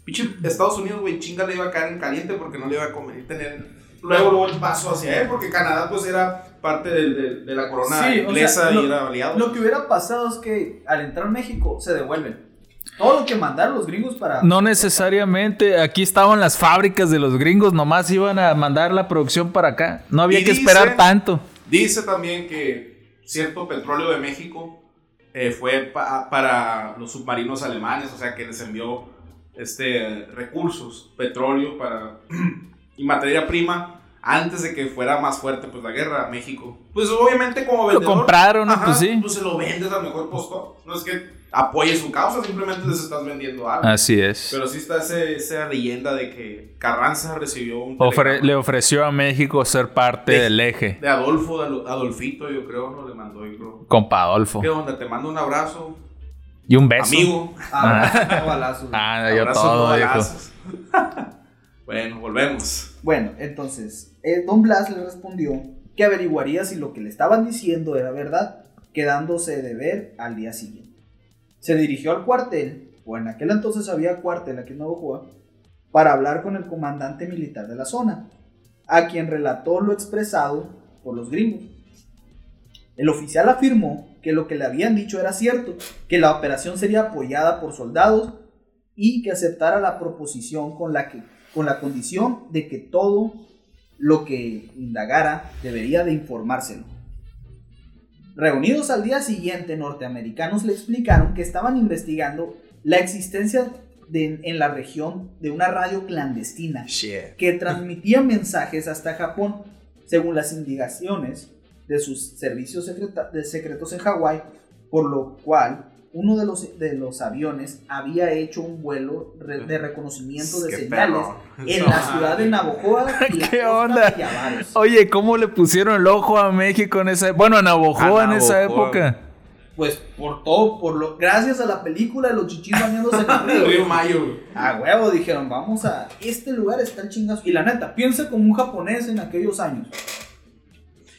Pinche Estados Unidos, güey, chinga le iba a caer en caliente porque no le iba a convenir tener luego, luego el paso hacia él, porque Canadá, pues, era parte del- del- de, la corona Sí, o sea, inglesa lo- y era aliado. Lo que hubiera pasado es que al entrar México se devuelven. Todo lo que mandaron los gringos para... No necesariamente. Aquí estaban las fábricas de los gringos. Nomás iban a mandar la producción para acá. No había Y que dice- esperar tanto. Dice también que cierto petróleo de México eh, fue pa- para los submarinos alemanes, o sea que les envió este, recursos, petróleo para, y materia prima antes de que fuera más fuerte pues la guerra a México. Pues obviamente como Lo vendedor... compraron, ¿no? ajá, Pues sí. Pues se lo vendes al mejor postor. No es que apoye su causa, simplemente les estás vendiendo algo. Así es. Pero sí está ese- esa leyenda de que Carranza recibió un Ofre- le ofreció a México ser parte De- del eje. de Adolfo, de Adolfito, yo creo, no le mandó, yo creo. Compa Adolfo. ¿Qué onda? Te mando un abrazo, Y un beso. amigo. Ah, balazos. Ah, yo Abrazo, todo, no balazos. bueno, volvemos. Bueno, entonces, eh, Don Blas le respondió que averiguaría si lo que le estaban diciendo era verdad, quedándose de ver al día siguiente. Se dirigió al cuartel, o en aquel entonces había cuartel aquí en Navojoa, para hablar con el comandante militar de la zona, a quien relató lo expresado por los gringos. El oficial afirmó que lo que le habían dicho era cierto, que la operación sería apoyada por soldados y que aceptara la proposición con la, que, con la condición de que todo lo que indagara debería de informárselo. Reunidos al día siguiente, norteamericanos le explicaron que estaban investigando la existencia de- en la región de una radio clandestina Shit. que transmitía mensajes hasta Japón, según las indicaciones de sus servicios secretos en Hawái, por lo cual uno de los, de los aviones había hecho un vuelo re- de reconocimiento de señales perro. en No la ciudad de mames. Navojoa y ¿Qué onda? de. Oye, ¿cómo le pusieron el ojo a México en esa Bueno, a Navojoa A en esa época. Pues por todo, por lo, gracias a la película de los chichis bañándose en el El río río. Mayo. güey. A huevo dijeron, vamos a. Este lugar está el chingazo. Y la neta, piensa como un japonés en aquellos años.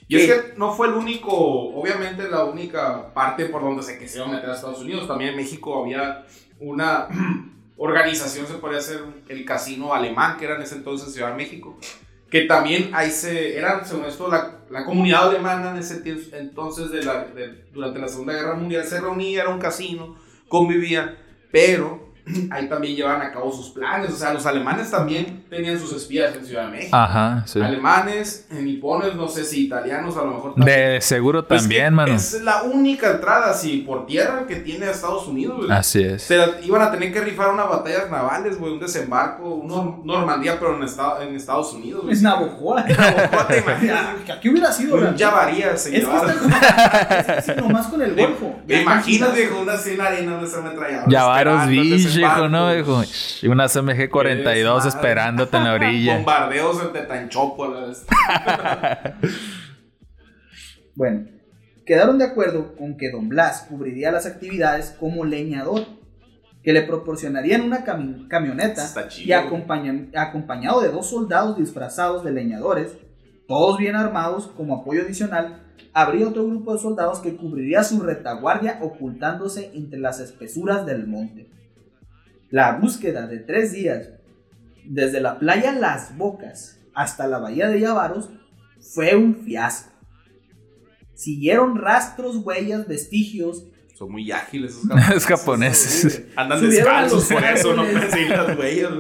Y es que no fue el único, obviamente la única parte por donde se quisieron meter a Estados Unidos. También en México había una organización, se podría hacer el casino alemán, que era en ese entonces Ciudad de México. Que también ahí se, era, según esto, la, la comunidad alemana en ese tiempo, entonces, de la, de- durante la Segunda Guerra Mundial, se reunía, era un casino, convivía, pero ahí también llevaban a cabo sus planes. O sea, los alemanes también tenían sus espías en Ciudad de México. Ajá, sí. Alemanes, nipones, no sé si italianos, a lo mejor también. De seguro Pues también, que mano. Es la única entrada, así, por tierra que tiene a Estados Unidos, güey. Así es. Se la- iban a tener que rifar unas batallas navales, güey, un desembarco, un Nor- Normandía, pero en, esta- en Estados Unidos, güey. Es Navojoa. Navajo, ¿te imaginas? Que aquí hubiera sido. Un. Javaría se Es que llevaba. está es que nomás con el golfo. ¿Te imaginas, viejo, una así en la arena donde se ametrallaba? Llavaros Esperando el ¿no, viejo? Y una CMG-42 Desmadre. esperándote en la orilla. Bombardeos en Tetanchopo a la vez. Bueno, quedaron de acuerdo con que Don Blas cubriría las actividades como leñador, que le proporcionarían una cami- camioneta chido. y acompaña- acompañado de dos soldados disfrazados de leñadores, todos bien armados como apoyo adicional, habría otro grupo de soldados que cubriría su retaguardia ocultándose entre las espesuras del monte. La búsqueda de tres días, desde la playa Las Bocas hasta la bahía de Yavaros, fue un fiasco. Siguieron rastros, huellas, vestigios. Son muy ágiles esos japoneses. Andan descalzos, por eso no persiguen las huellas,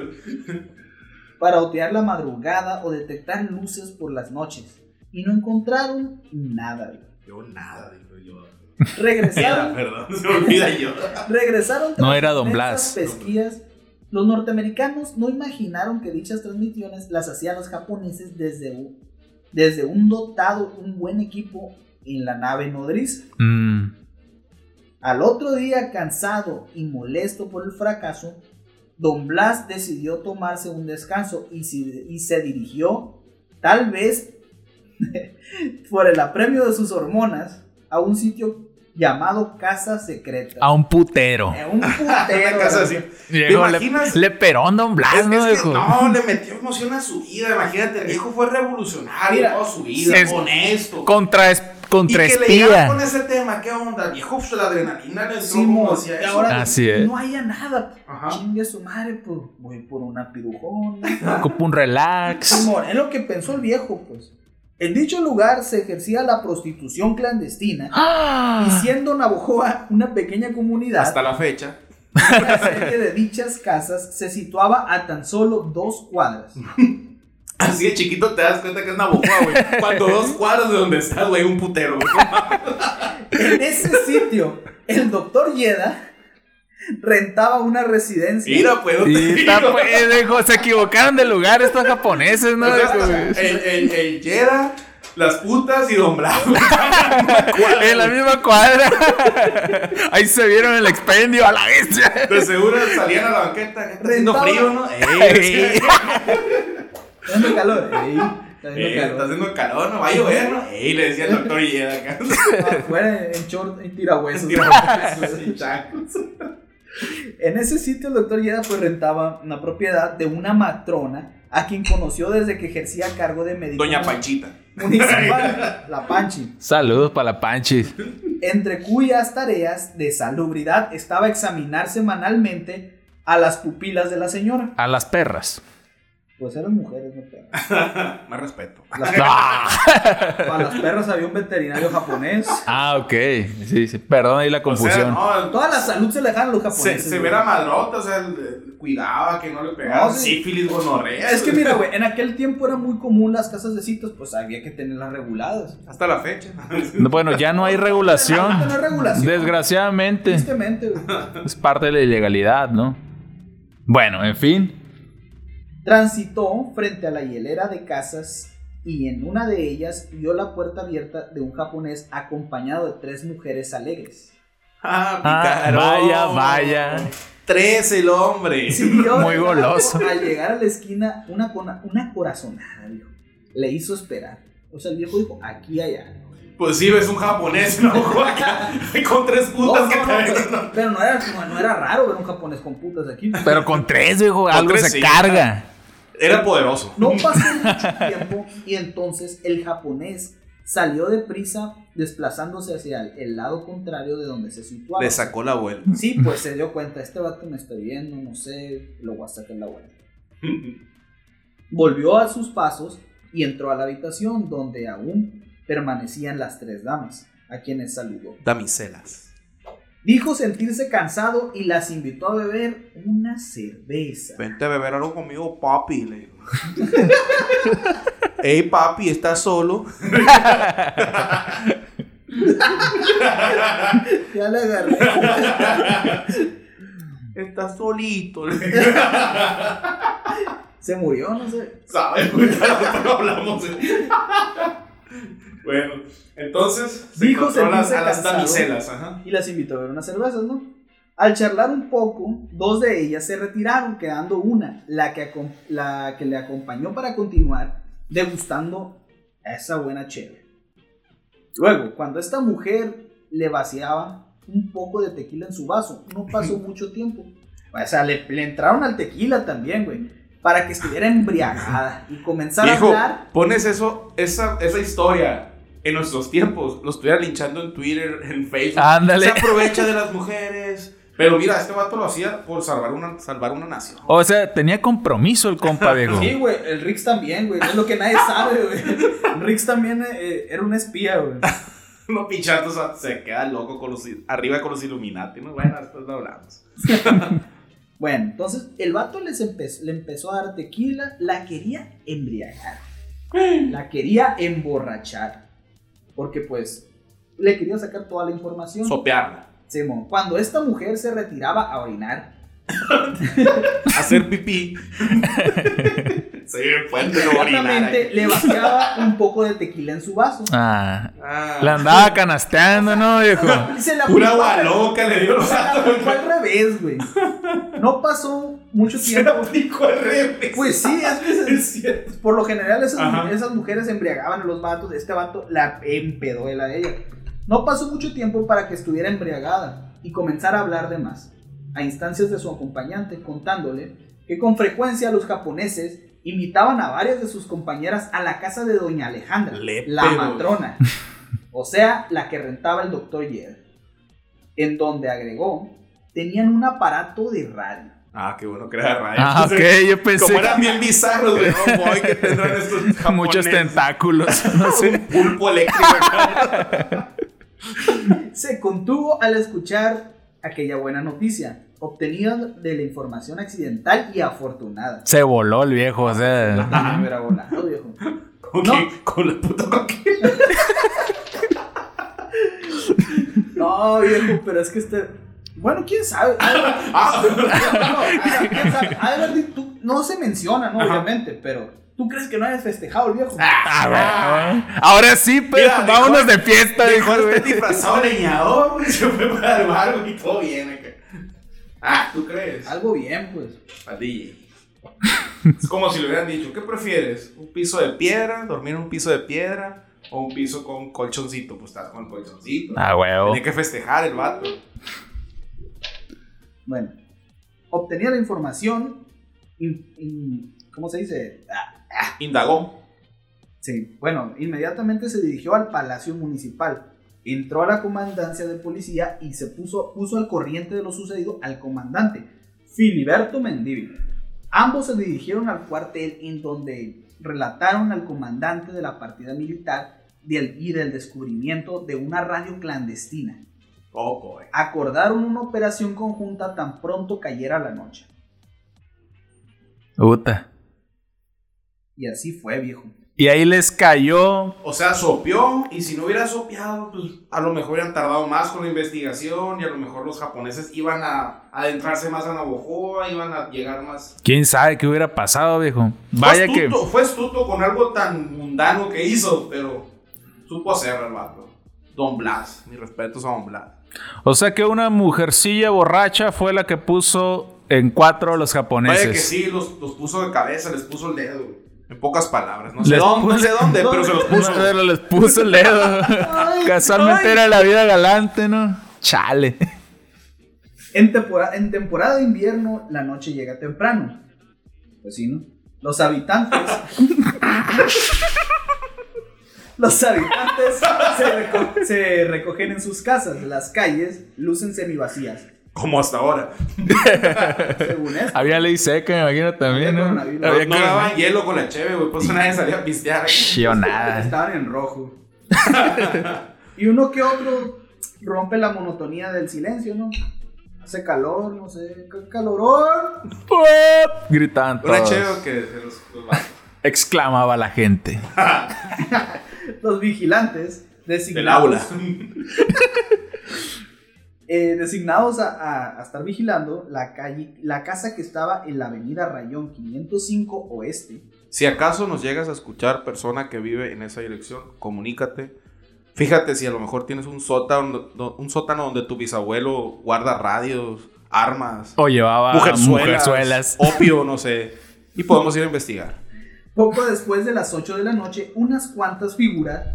para otear la madrugada o detectar luces por las noches. Y no encontraron nada. Yo nada, Regresaron, Perdón, se me olvida yo. regresaron No tras era Don Blas. pesquisas, Los norteamericanos no imaginaron que dichas transmisiones las hacían los japoneses desde un, desde un dotado, un buen equipo en la nave nodriza. Mm. Al otro día, cansado y molesto por el fracaso, Don Blas decidió tomarse un descanso y, si- y se dirigió, tal vez por el apremio de sus hormonas, a un sitio llamado Casa Secreta. A un putero. Eh, un Una putero. casa así. Viejo, le, imaginas? le perón Don Blas, Es, ¿no, es que viejo? no, le metió emoción a su vida. Imagínate, el viejo fue revolucionario Mira, toda su vida, es- honesto. Contra, contra y que le llegaran con ese tema, ¿qué onda? El viejo, pues, la adrenalina le Simón, como hacía y eso. ahora Así es. no haya nada. Ajá. Chingue su madre, pues voy por una pirujona. Ocupa un relax. Simón, es lo que pensó el viejo, pues. En dicho lugar se ejercía la prostitución clandestina. ¡Ah! Y siendo Navojoa una pequeña comunidad, Hasta la fecha. la serie de dichas casas se situaba a tan solo dos cuadras. Así de chiquito te das cuenta que es una bojoa, güey. Cuando dos cuadros de donde estás, güey, un putero, güey. En ese sitio, el doctor Yeda rentaba una residencia. Mira, pues, digo. pues, viejo, se equivocaron de lugar estos japoneses, ¿no? O sea, viejo? el, el, el Yeda, las putas y Don Blas. en la misma cuadra. Ahí se vieron el expendio a la bestia. De seguro salían a la banqueta. Está haciendo frío, ¿no? Ey, Está haciendo calor. Ey, está haciendo ey, está calor. haciendo calor, no va a llover, ¿no? Ey, le decía el doctor Yeda acá. Afuera en short, en tirahuesos. Sí, chacos. En ese sitio el doctor Yeda pues rentaba una propiedad de una matrona a quien conoció desde que ejercía cargo de médico Doña Panchita. municipal, la Panchi, Saludos para la Panchi. entre cuyas tareas de salubridad estaba examinar semanalmente a las pupilas de la señora. A las perras. Pues eran mujeres, no perras. Más respeto. Las- Ah, Para las perras había un veterinario japonés. Ah, ok. Sí, sí. Perdón ahí la O sea, confusión. no, Toda la salud se le dejaron a los se, japoneses. se güey. ve la madrota, o sea, el- el- cuidaba que no le pegaba No, sí. sífilis, gonorrea. Es que mira, güey, en aquel tiempo era muy común las casas de citas, pues había que tenerlas reguladas. Hasta la fecha. Bueno, ya no hay regulación. No hay regulación. Desgraciadamente. Tristemente, güey. Es parte de la ilegalidad, ¿no? Bueno, en fin. Transitó frente a la hielera de casas y en una de ellas vio la puerta abierta de un japonés acompañado de tres mujeres alegres. Ah, Ah, vaya, vaya. Tres el hombre. Siguió Muy goloso. Al llegar a la esquina, una, una corazonada, viejo. Le hizo esperar. O sea, el viejo dijo, aquí hay algo. Pues sí, ves un japonés, ¿no? Acá, Con tres putas No, que no, te no, pero, pero no, era, no, no era raro ver un japonés con putas aquí. Pero con tres, viejo, algo tres, se sí. carga. Era poderoso. No pasó mucho tiempo y entonces el japonés salió deprisa desplazándose hacia el, el lado contrario de donde se situaba. Le sacó la vuelta. Sí, pues se dio cuenta, este vato me está viendo, no sé, lo voy a sacar la vuelta. Volvió a sus pasos y entró a la habitación donde aún permanecían las tres damas, a quienes saludó. Damiselas. Dijo sentirse cansado y las invitó a beber una cerveza. Vente a beber algo conmigo, papi. Le dijo. Ey, papi, ¿estás solo? Ya le agarré. Estás solito. le Se murió, no sé. ¿Sabes? No hablamos. Bueno, entonces se Dijo encontró a las, a las damiselas. Ajá. y las invitó a beber unas cervezas, ¿no? Al charlar un poco, dos de ellas se retiraron, quedando una, la que, la que le acompañó para continuar degustando esa buena cheve. Luego, cuando esta mujer le vaciaba un poco de tequila en su vaso, no pasó mucho tiempo. O sea, le, le entraron al tequila también, güey, para que estuviera embriagada y comenzara Viejo, a hablar. pones eso, esa, esa historia en nuestros tiempos, lo estuviera linchando en Twitter, en Facebook. Ándale. Se aprovecha de las mujeres. Pero mira, este vato lo hacía por salvar una, salvar una nación. O sea, tenía compromiso el compa, viejo. Sí, güey, el Rix también, güey, no es lo que nadie sabe, güey. Rix también eh, era un espía, güey. No pinchato, o sea, se queda loco con los, arriba con los Illuminati. ¿no? Bueno, después lo hablamos. Bueno, entonces el vato les empe- le empezó a dar tequila, la quería embriagar, la quería emborrachar, porque pues le quería sacar toda la información. Sopearla. Simón, cuando esta mujer se retiraba a orinar, hacer pipí. sí, fuente de orinar. Inmediatamente le vaciaba un poco de tequila en su vaso. Ah, Ah, la andaba canasteando, ¿no, viejo? Se la Pura agua loca le dio los Se la aplicó al revés, güey. No pasó mucho Se la tiempo. aplicó al revés. Pues sí, es que se- Es cierto. por lo general esas, mujeres embriagaban a los vatos. Este vato la empedó él a ella. No pasó mucho tiempo para que estuviera embriagada y comenzara a hablar de más, a instancias de su acompañante, contándole que con frecuencia los japoneses invitaban a varias de sus compañeras a la casa de doña Alejandra, la güey. matrona, o sea, la que rentaba el doctor Yer, en donde agregó, tenían un aparato de radio. Ah, qué bueno que era de radio. Ah, ok, yo pensé Como eran bien bizarros, güey. No, boy, que tendrán estos que muchos tentáculos. No sé. Un pulpo eléctrico se contuvo al escuchar aquella buena noticia, obtenida de la información accidental y afortunada. Se voló el viejo, o sea. También me hubiera volado, viejo. ¿Con No. qué? Con la puta coquilla. No, viejo, pero es que este. Bueno, quién sabe. Ah, No, tú- se menciona, ¿no? Ajá. Obviamente, pero. ¿Tú crees que no hayas festejado el viejo? Ah, güey. Ahora sí, pero Mira, dejó- vámonos de fiesta, Dejó dijo, este disfrazado leñador. Se fue para el bar, güey, y todo bien. Ah, ¿tú crees? Algo bien, pues. Al DJ. Es como si le hubieran dicho, ¿qué prefieres? ¿Un piso de piedra? ¿Dormir en un piso de piedra? ¿O un piso con colchoncito? Pues estás con el colchoncito. Ah, huevo. Tenía que festejar el vato. Bueno, obtenía la información. in- in- ¿Cómo se dice? Ah, Indagó. Sí, bueno, inmediatamente se dirigió al Palacio Municipal, entró a la comandancia de policía y se puso, puso al corriente de lo sucedido al comandante, Filiberto Mendívil. Ambos se dirigieron al cuartel en donde relataron al comandante de la partida militar del, y del descubrimiento de una radio clandestina. Oh. Acordaron una operación conjunta tan pronto cayera la noche. Puta. Y así fue, viejo. Y ahí les cayó. O sea, sopió y si no hubiera sopeado, pues a lo mejor hubieran tardado más con la investigación y a lo mejor los japoneses iban a adentrarse más a Navojoa, iban a llegar más... ¿Quién sabe qué hubiera pasado, viejo? Vaya fue que. Fue astuto con algo tan mundano que hizo, pero supo hacerlo el vato. Don Blas, mis respetos a Don Blas. O sea que una mujercilla borracha fue la que puso en cuatro a los japoneses. Vaya que sí, los, los puso de cabeza, les puso el dedo, güey. En pocas palabras. No sé dónde, no sé dónde, pero se los puso. Pero les puso el dedo. Casualmente ay. era la vida galante, ¿no? Chale. En, tempora- en temporada de invierno, la noche llega temprano. Pues sí, ¿no? Los habitantes. los habitantes se, reco- se recogen en sus casas. Las calles lucen semivacías. Como hasta ahora. Según esto. Había ley seca, me imagino también, Había ¿no? Había no daban hielo con la cheve, güey. Por eso nadie salía a pistear. Yo nada. Estaban en rojo. y uno que otro rompe la monotonía del silencio, ¿no? Hace calor, no sé, qué calorón. Gritaban Una todos. cheve que se los. Exclamaba la gente. Los vigilantes del designados, aula. Eh, designados a, a- a estar vigilando la calle, la casa que estaba en la avenida Rayón 505 Oeste. Si acaso nos llegas a escuchar, persona que vive en esa dirección, comunícate. Fíjate si a lo mejor tienes un sótano, un sótano donde tu bisabuelo guarda radios, armas, O llevaba mujerzuelas, mujerzuelas. opio, no sé. Y podemos ir a investigar. Poco después de las 8 de la noche, unas cuantas figuras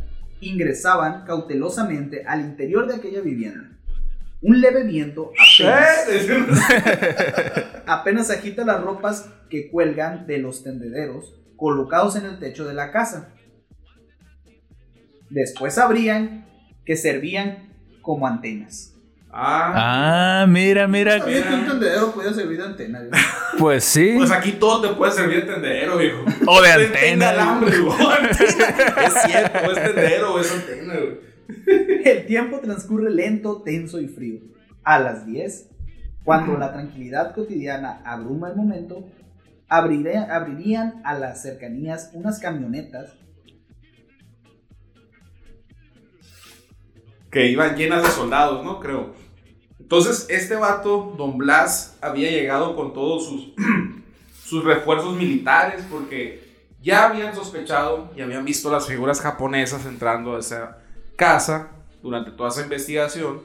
ingresaban cautelosamente al interior de aquella vivienda. Un leve viento apenas, apenas agita las ropas que cuelgan de los tendederos colocados en el techo de la casa. Después abrían que servían como antenas. Ah, Ah, mira, mira. ¿Sabías que un tendedero podía servir de antena? güey? Pues sí. pues aquí todo te puede servir de tendedero, viejo. O de Ten- antena. tenga alambre, güey. Es cierto, es tendedero o es antena, güey. El tiempo transcurre lento, tenso y frío. A las 10, cuando la tranquilidad cotidiana abruma el momento, abriré- abrirían a las cercanías unas camionetas Que iban llenas de soldados, ¿no? Creo. Entonces, este vato, Don Blas, había llegado con todos sus, sus refuerzos militares porque ya habían sospechado y habían visto las figuras japonesas entrando a esa casa durante toda esa investigación.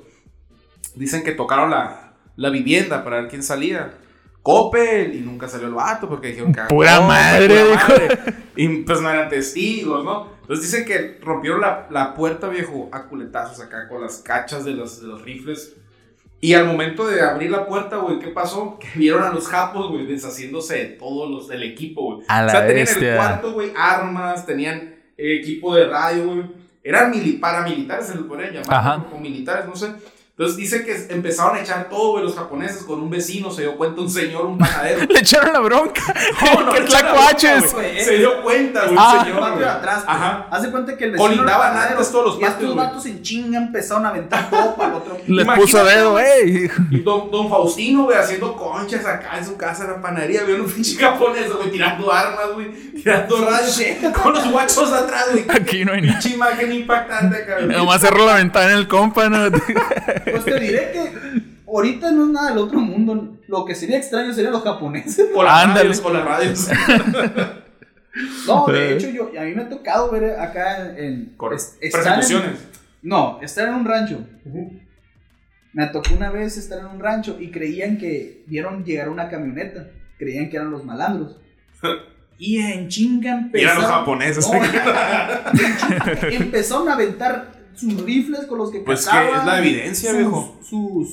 Dicen que tocaron la, la vivienda para ver quién salía. Coppel y nunca salió el vato porque dijeron que Pura Coppel, madre, pura madre. y pues no eran testigos, ¿no? Entonces dicen que rompieron la, la puerta, viejo, a culetazos acá con las cachas de los, de los rifles. Y al momento de abrir la puerta, güey, ¿qué pasó? Que vieron a los japos, güey, deshaciéndose de todos los del equipo, güey. A la o sea, tenían en bestia. el cuarto, güey, armas, tenían equipo de radio, güey. Eran mili- paramilitares, se les podrían llamar, o militares, no sé. Entonces dice que empezaron a echar todo, güey, los japoneses con un vecino, se dio cuenta un señor, un panadero. Le echaron la bronca. No, no, que tlacuaches. Se dio cuenta, güey, Ah. un señor, patio de atrás, pues. Ajá. Haz de cuenta que el vecino Colindaban antes todos los y patios, estos güey. vatos en chinga empezaron a aventar todo para el otro. Les Imagínate, puso dedo, güey. ey. Y don, don Faustino, güey, haciendo conchas acá en su casa en la panadería. Vio un pinche japonés, güey, tirando armas, güey, tirando rayos, con los guachos atrás, güey. Aquí no hay nada. Pinche imagen impactante, cabrón. Nomás cerró la ventana en el compa, ¿no? Pues te diré que ahorita no es nada del otro mundo. Lo que sería extraño serían los japoneses. O las Ándale. radios, o las radios. No, de hecho, yo, a mí me ha tocado ver acá en. Persecuciones. no, estar en un rancho. Me tocó una vez estar en un rancho y creían que vieron llegar una camioneta. Creían que eran los malandros. Y en chinga Y eran los empezaron. japoneses. No, empezaron a aventar sus rifles con los que Pues que cazaban, es la evidencia, sus, viejo. Sus,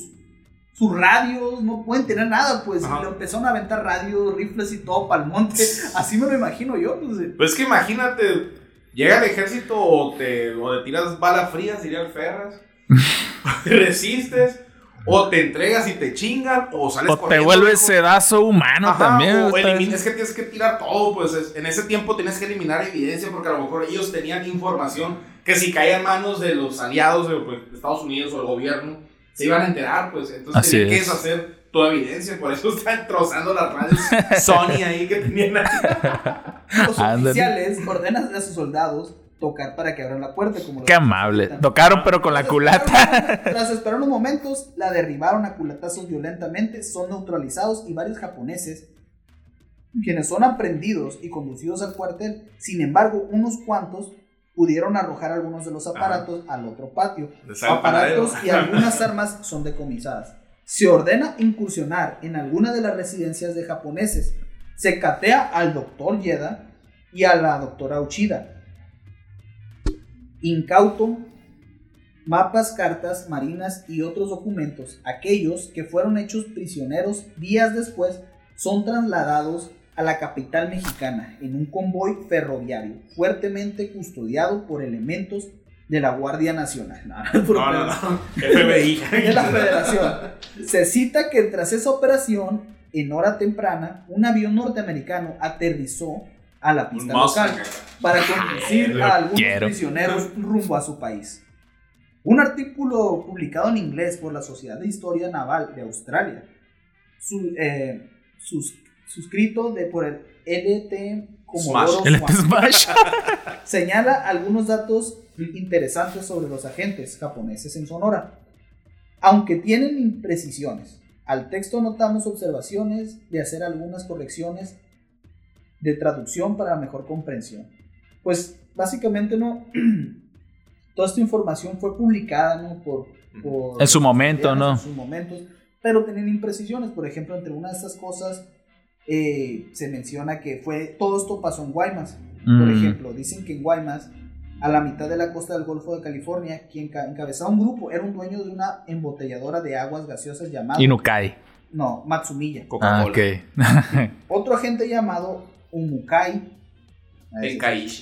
sus radios, no pueden tener nada, pues. Ajá. Y lo empezaron a aventar radios, rifles y todo para el monte. Así me lo imagino yo, pues. Pues es que imagínate, llega el ejército o te, o te tiras balas frías, diría el Ferras. resistes, o te entregas y te chingan, o sales O te vuelves viejo. sedazo humano Ajá, también. o es que tienes que tirar todo, pues es- en ese tiempo tienes que eliminar evidencia porque a lo mejor ellos tenían información que si caía en manos de los aliados de, pues, Estados Unidos o el gobierno, se iban a enterar, pues entonces Así tenían que es. deshacer toda evidencia, por eso están trozando las radios Sony ahí que tenían ahí. Los oficiales ordenan a sus soldados tocar para que abran la puerta. Como Qué amable. Tocaron, pero con la culata. Tras esperar unos momentos, la derribaron a culatazos violentamente, son neutralizados y varios japoneses, quienes son aprendidos y conducidos al cuartel. Sin embargo, unos cuantos pudieron arrojar algunos de los aparatos al otro patio. Aparatos y algunas armas son decomisadas. Se ordena incursionar en alguna de las residencias de japoneses. Se catea al doctor Yeda y a la doctora Uchida. Incauto mapas, cartas, marinas y otros documentos. Aquellos que fueron hechos prisioneros días después son trasladados a la capital mexicana en un convoy ferroviario fuertemente custodiado por elementos de la Guardia Nacional. No, No, no, no. FBI. de la Federación. Se cita que tras esa operación, en hora temprana, un avión norteamericano aterrizó a la pista local para conducir a algunos quiero. prisioneros rumbo a su país. Un artículo publicado en inglés por la Sociedad de Historia Naval de Australia, su- eh, sus- suscrito de, por el LT Comodoro Smash. Swan, Smash. señala algunos datos interesantes sobre los agentes japoneses en Sonora. Aunque tienen imprecisiones, al texto notamos observaciones de hacer algunas correcciones de traducción para mejor comprensión. Pues básicamente no toda esta información fue publicada ¿no? por, por En su momento, ¿no? en sus momentos, pero tenían imprecisiones. Por ejemplo, entre una de estas cosas eh, se menciona que fue todo esto pasó en Guaymas. Por Mm. ejemplo, dicen que en Guaymas, a la mitad de la costa del Golfo de California, quien ca- encabezaba un grupo era un dueño de una embotelladora de aguas gaseosas llamado Inukai. no, Matsumiya. Ah, Coca-Cola. ok. Otro agente llamado Umukai.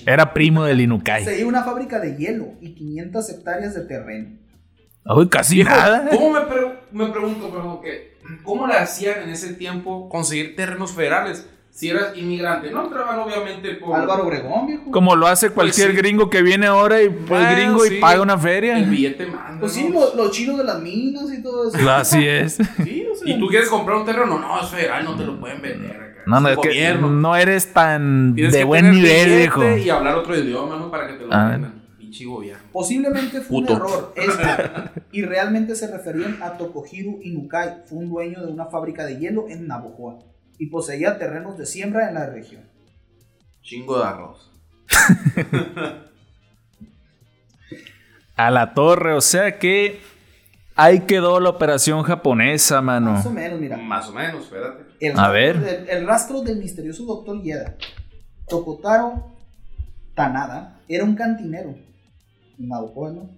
Era primo del Inukai. se una fábrica de hielo y 500 hectáreas de terreno. Uy, casi Viejo, nada. ¿Cómo me, pre- me pregunto, perdón, que, cómo le hacían en ese tiempo conseguir terrenos federales? Si eras inmigrante, no entraban obviamente por Álvaro Obregón, viejo. Como lo hace cualquier Pues sí. gringo que viene ahora y pues Bueno, gringo sí. y paga una feria. el billete manda. Pues sí, lo- los chinos de las minas y todo eso. Así es. Sí, o sea, Y tú quieres comprar un terreno, no, es federal, no te lo pueden vender acá. No, no, el es que gobierno. no eres tan Tienes de buen nivel, viejo. Y hablar otro idioma, ¿no? Para que te lo Ah. vendan. Pinche gobierno. Posiblemente fue Puto. un error. Esto, y realmente se referían a Tokohiro Inukai, fue un dueño de una fábrica de hielo en Navojoa y poseía terrenos de siembra en la región. Chingo de arroz. A la torre, o sea que ahí quedó la operación japonesa, mano. Más o menos, mira. Más o menos, espérate. El A ver. del- el rastro del misterioso doctor Yeda. Tokotaro Tanada era un cantinero. En Navojoa, ¿no?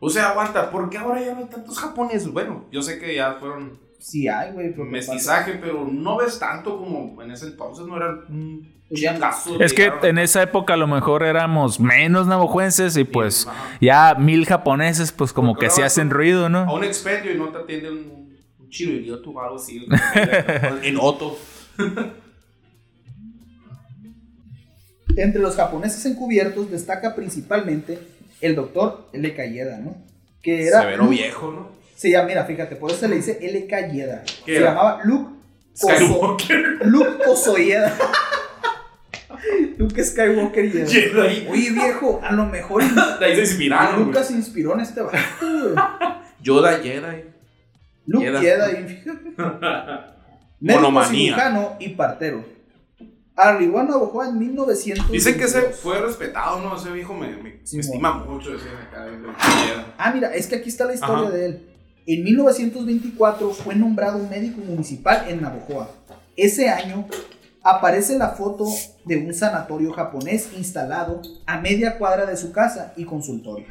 O sea, aguanta, ¿por qué ahora ya no hay tantos japoneses? Bueno, yo sé que ya fueron Sí hay, güey. mestizaje, pero no ves tanto como en ese entonces, no era un Pues ya- chingazo. Es que llegaron. en esa época a lo mejor éramos menos navajuenses y pues ya mil japoneses pues como Porque que ahora hacen ruido, A ¿no? un expendio y no te atiende un, un chiririoto o algo así. en Otto. Entre los japoneses encubiertos destaca principalmente el doctor L.K. Yeda, ¿no? Que era. Severo Luke- viejo, ¿no? Se llama, mira, fíjate, por eso se le dice L.K. Yeda. ¿Qué Se era? llamaba Luke Skywalker. Luke Kosoyeda. Luke Skywalker Yeda. Jedi. Oye, viejo, a lo mejor De ahí se inspiraron. Lucas se inspiró en este güey. Yoda Jedi. Luke Yeda. Yeda, y fíjate. Médico cirujano y partero. Arribó a Navajo en 1900. Dicen que ese fue respetado, ¿no? Ese viejo me, me- Sí, me mo. estima mucho. Ese acá. Ah, mira, es que aquí está la historia Ajá. de él. En 1924 fue nombrado médico municipal en Navojoa. Ese año aparece la foto de un sanatorio japonés instalado a media cuadra de su casa y consultorio.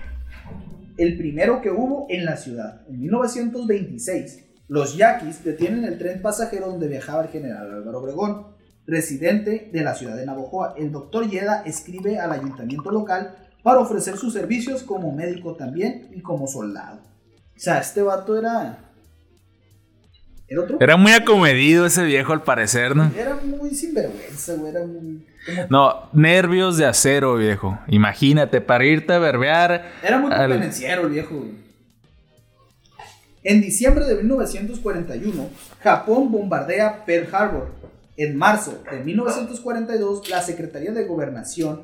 El primero que hubo en la ciudad. En 1926, los yaquis detienen el tren pasajero donde viajaba el general Álvaro Obregón, residente de la ciudad de Navojoa. El doctor Yeda escribe al ayuntamiento local para ofrecer sus servicios como médico también y como soldado. O sea, este vato era. Era otro. Era muy acomedido ese viejo al parecer, ¿no? Era muy sinvergüenza, güey. Era muy. No, nervios de acero, viejo. Imagínate, para irte a berbear. Era muy Al- convenenciero el viejo. güey. En diciembre de 1941, Japón bombardea Pearl Harbor. En marzo de 1942, la Secretaría de Gobernación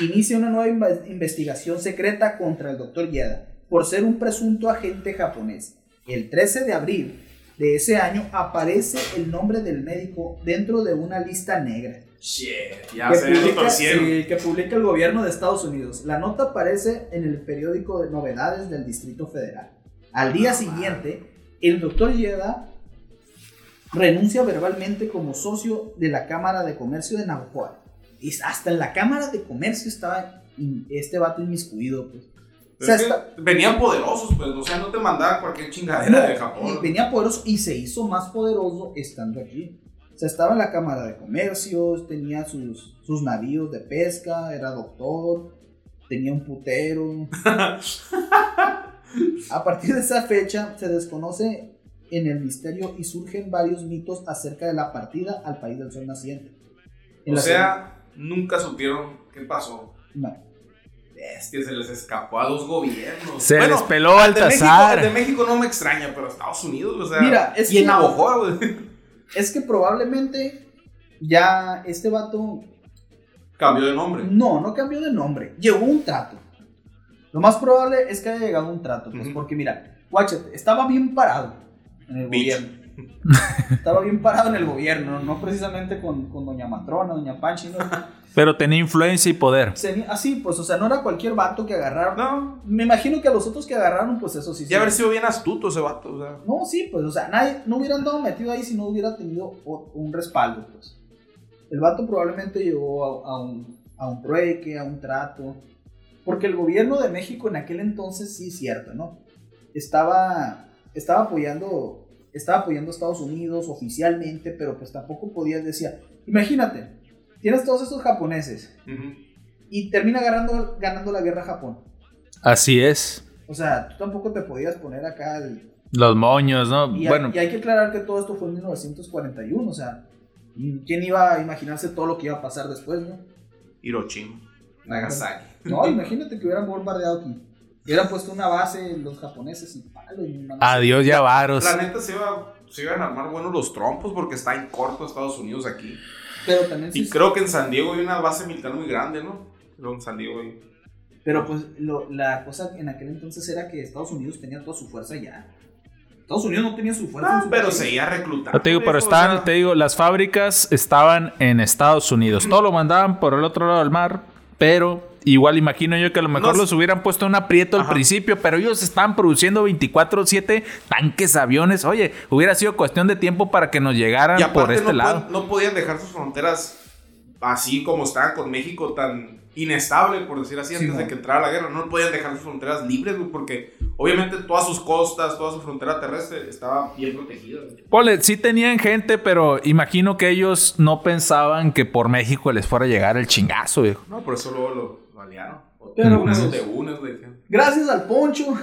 inicia una nueva inve- investigación secreta contra el Dr. Yeda por ser un presunto agente japonés. El 13 de abril de ese año aparece el nombre del médico dentro de una lista negra Shit, ya que se publica, sí, que publica el gobierno de Estados Unidos. La nota aparece en el periódico de novedades del Distrito Federal. Al día siguiente, el doctor Yeda renuncia verbalmente como socio de la Cámara de Comercio de Navajo. Y hasta en la Cámara de Comercio estaba in- este vato inmiscuido. Pues. O sea, venían poderosos, pues, o sea, no te mandaban cualquier chingadera de Japón. venía poderoso y se hizo más poderoso estando aquí. O sea, estaba en la Cámara de Comercios, tenía sus, sus navíos de pesca, era doctor, tenía un putero. A partir de esa fecha se desconoce en el misterio y surgen varios mitos acerca de la partida al país del sol naciente. En O sea, nunca supieron qué pasó. No. Bestia, se les escapó a dos gobiernos. Se les peló de Baltasar. al de México no me extraña, pero Estados Unidos, o sea. Mira, es y en que- Navajo, güey. Es que probablemente ya este vato Cambió de nombre. No, no cambió de nombre. Llegó un trato. Lo más probable es que haya llegado un trato. Pues, Ujú. Porque mira, guáchate, estaba bien parado en el gobierno. estaba bien parado en el gobierno, no precisamente con, con Doña Matrona, Doña Panchi. No. Pero tenía influencia y poder. Tenía- Así, pues, o sea, no era cualquier vato que agarraron. No, Me imagino que a los otros que agarraron, pues eso sí. ya sí. haber sido bien astuto ese vato, o sea. No, sí, pues, o sea, nadie, no hubiera andado metido ahí si no hubiera tenido un respaldo, pues. El vato probablemente llegó a, a un, a un trueque, a un trato. Porque el gobierno de México en aquel entonces, sí es cierto, ¿no? Estaba, estaba apoyando, estaba apoyando a Estados Unidos oficialmente, pero pues tampoco podías decir, imagínate, tienes todos estos japoneses y termina ganando, ganando la guerra Japón. Así es. O sea, tú tampoco te podías poner acá el, Los moños, ¿no? Y, bueno, y hay que aclarar que todo esto fue en 1941, o sea, ¿quién iba a imaginarse todo lo que iba a pasar después, no? Hiroshima, Nagasaki. No, imagínate que hubieran bombardeado aquí. Hubieran puesto una base los japoneses y palo. y adiós ya varos. La neta se, iba, se iban a armar buenos los trompos porque está en corto Estados Unidos aquí. Pero también sí. Y creo que en San Diego hay una base militar muy grande, ¿no? Creo en San Diego hay Pero pues lo- la cosa en aquel entonces era que Estados Unidos tenía toda su fuerza ya. Estados Unidos no tenía su fuerza en Ah, su pero país. seguía reclutando. No te digo, pero o estaban, sea, te digo, las fábricas estaban en Estados Unidos. Todo lo mandaban por el otro lado del mar, pero igual imagino yo que a lo mejor los hubieran puesto en un aprieto al principio, pero ellos estaban produciendo 24/7 tanques, aviones. Oye, hubiera sido cuestión de tiempo para que nos llegaran Y por este no, lado. pueden- no podían dejar sus fronteras así como estaban con México tan inestable, por decir así, Sí, antes de que entrara la guerra. No podían dejar sus fronteras libres, güey, porque obviamente todas sus costas, toda su frontera terrestre estaba bien protegida. Ponle, sí tenían gente, pero imagino que ellos no pensaban que por México les fuera a llegar el chingazo, viejo. No, por eso luego lo, Pero, unas pues, de unas. Gracias al Poncho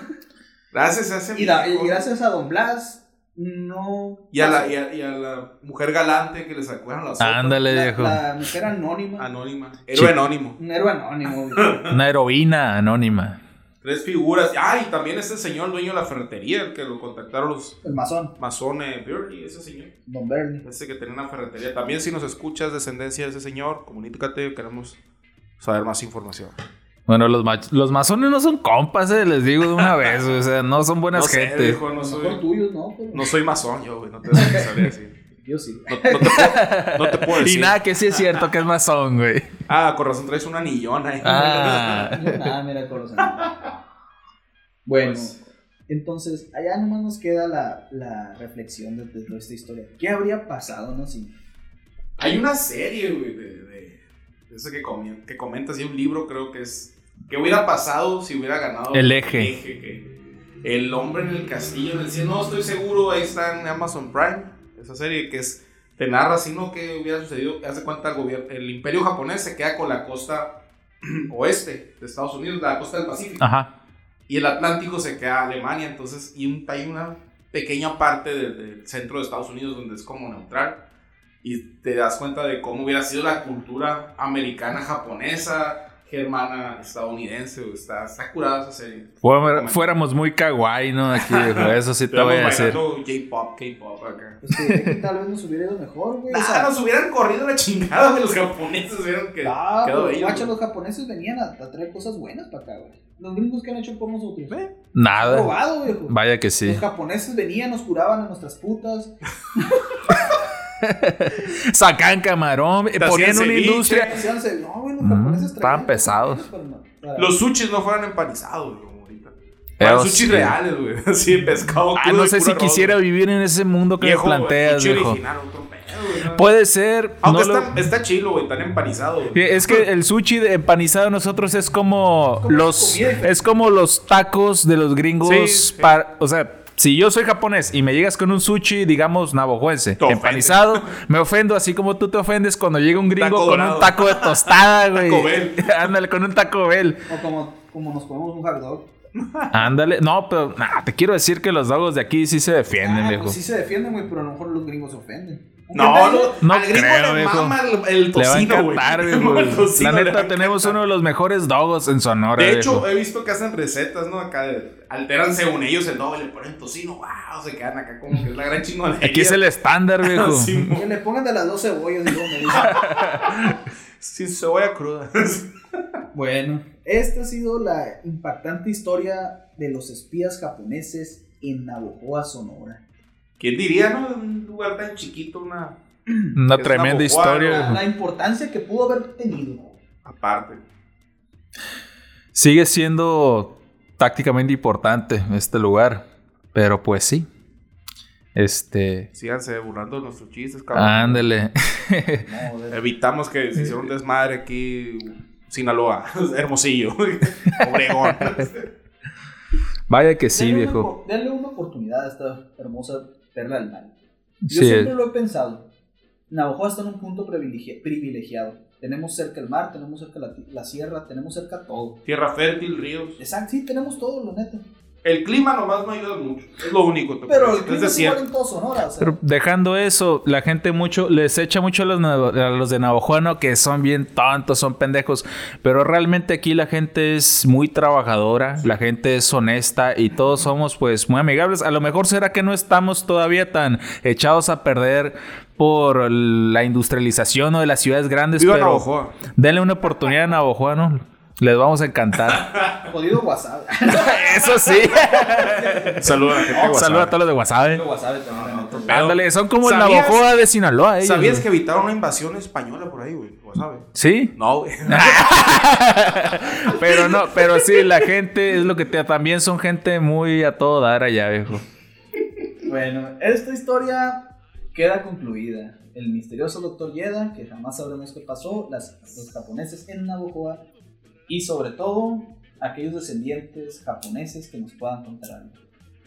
Gracias a ese y, la- y viejo, gracias a Don Blas, no. y, a la, y, a, y a la mujer galante que le sacaron la sopa. Ándale, la, viejo. la mujer anónima. Anónima. Héroe anónimo. Un héroe anónimo. güey. Una heroína anónima. Tres figuras. Ah, y también ese señor dueño de la ferretería, el que lo contactaron los El masón, masones Birdie, ese señor. Don Bernie. Ese que tenía una ferretería. También si nos escuchas descendencia de ese señor, comunícate, queremos saber más información. Bueno, los, mach- los masones no son compas, eh, les digo de una vez. O sea, no son buenas no sé, gente. no soy, mejor tuyos, ¿no? Pero no soy masón yo, güey, no te sabría decir. Yo sí. No, no te puedo, no te puedo y decir. nada, que sí es cierto que es masón, güey. Ah, con razón traes un anillón ahí. Ah. Yo nada, mira, corazón. Bueno, Pues- entonces, allá nomás nos queda la, la reflexión de, de toda esta historia. ¿Qué habría pasado, no? Si Hay una serie, güey, de ese que, comen- que comentas y un libro, creo que es. ¿Qué hubiera pasado si hubiera ganado El eje. que- el hombre en el castillo en el cielo. No estoy seguro, ahí está en Amazon Prime. Esa serie que es. Te narra, sino que hubiera sucedido. Hace cuenta el gobierno. El imperio japonés se queda con la costa oeste de Estados Unidos, la costa del Pacífico. Ajá. Y el Atlántico se queda Alemania, entonces, y un- hay una pequeña parte de- del centro de Estados Unidos donde es como neutral. Y te das cuenta de cómo hubiera sido la cultura americana, japonesa, germana, estadounidense. Está, está curada esa serie. Fuera- fuéramos muy kawaii, ¿no? Aquí. Eso sí te voy a decir. bailando J-pop, K-pop acá. Pues que, tal vez nos hubiera ido mejor, güey. O sea, nos hubieran corrido la chingada de los japoneses. Hubieran que, ah, güey. los japoneses venían a, a traer cosas buenas para acá, güey. Los gringos que han hecho por nosotros. Nada. Probado, viejo. Vaya que sí. Los japoneses venían, nos curaban a nuestras putas. Sacan camarón, eh, ponían una ceviche. industria. No, Mm, estaban pesados. Los sushis no fueran empanizados, güey, ahorita. Eh, sí. reales, güey. Así, pescado Ah, no sé si arroz, quisiera güey. vivir en ese mundo que Viejo, me planteas, sushi viejo. original, otro pedo, güey. Puede ser. Aunque no lo- está, está chilo, güey, tan empanizado. güey. Es que el sushi de empanizado de nosotros es como como los comida es como los tacos de los gringos Sí, sí. para- o sea, si yo soy japonés y me llegas con un sushi, digamos, ofende. empanizado, me ofendo así como tú te ofendes cuando llega un gringo Taco con dorado. un taco de tostada, güey. Taco Bell. Ándale, con un taco Bell. O como, como nos comemos un hot dog. Ándale. No, pero nah, te quiero decir que los dogos de aquí sí se defienden, Ah, viejo. pues sí se defienden, güey, pero a lo mejor los gringos se ofenden. No, no, No al gringo creo, le viejo. mama el, el Le va a tocino, güey. encantar, El viejo. tocino La le va neta, a tenemos uno de los mejores dogos en Sonora. De viejo. hecho, he visto que hacen recetas, ¿no? Acá de- alteran según ellos el doble, le ponen tocino, wow, se quedan acá como que es la gran chingonería. Aquí es el estándar, viejo. Sí, Que le pongan de las dos cebollas luego me dicen. Sin cebolla cruda. Bueno, esta ha sido la impactante historia de los espías japoneses en Navojoa, Sonora. ¿Quién diría, no? Un lugar tan chiquito, una. Una tremenda una historia. La, importancia que pudo haber tenido. Aparte. Sigue siendo tácticamente importante este lugar. Pero pues sí. Este. Síganse burlando de nuestros chistes, cabrón. Ándele. No, de- Evitamos que se hiciera un desmadre aquí. Sinaloa, Hermosillo, Obregón. Vaya que sí, denle una viejo. opor- denle una oportunidad a esta hermosa perla del mar. Yo Sí. siempre lo he pensado. Navajoa está en un punto privilegi- privilegiado. Tenemos cerca el mar, tenemos cerca la, la sierra, tenemos cerca todo. Tierra fértil, ríos. Exacto, sí, tenemos todo, lo neta. El clima nomás no ayuda mucho. Es lo único. Pero el clima es es igual en todo Sonora. O sea, Pero dejando eso, la gente mucho les echa mucho a los, a los de Navajo ¿no? que son bien tontos, son pendejos. Pero realmente aquí la gente es muy trabajadora, la gente es honesta y todos somos pues muy amigables. A lo mejor será que no estamos todavía tan echados a perder por la industrialización o de las ciudades grandes. Viva pero Navajoa. denle una oportunidad a Navajo, ¿no? Les vamos a encantar. Jodido WhatsApp. Eso sí. Saludos a la gente de WhatsApp. Saludos a todos los de WhatsApp. También. la Ándale, son como la ¿Sabías- Navajoa de Sinaloa. ellos, ¿Sabías güey. que evitaron una invasión española por ahí, güey? Sí. No, güey. pero no, pero sí, la gente es lo que te también son gente muy a todo dar allá, viejo. Bueno, esta historia queda concluida. El misterioso Dr. Yeda, que jamás sabremos qué pasó, las, los japoneses en Navojoa y sobre todo aquellos descendientes japoneses que nos puedan contar algo.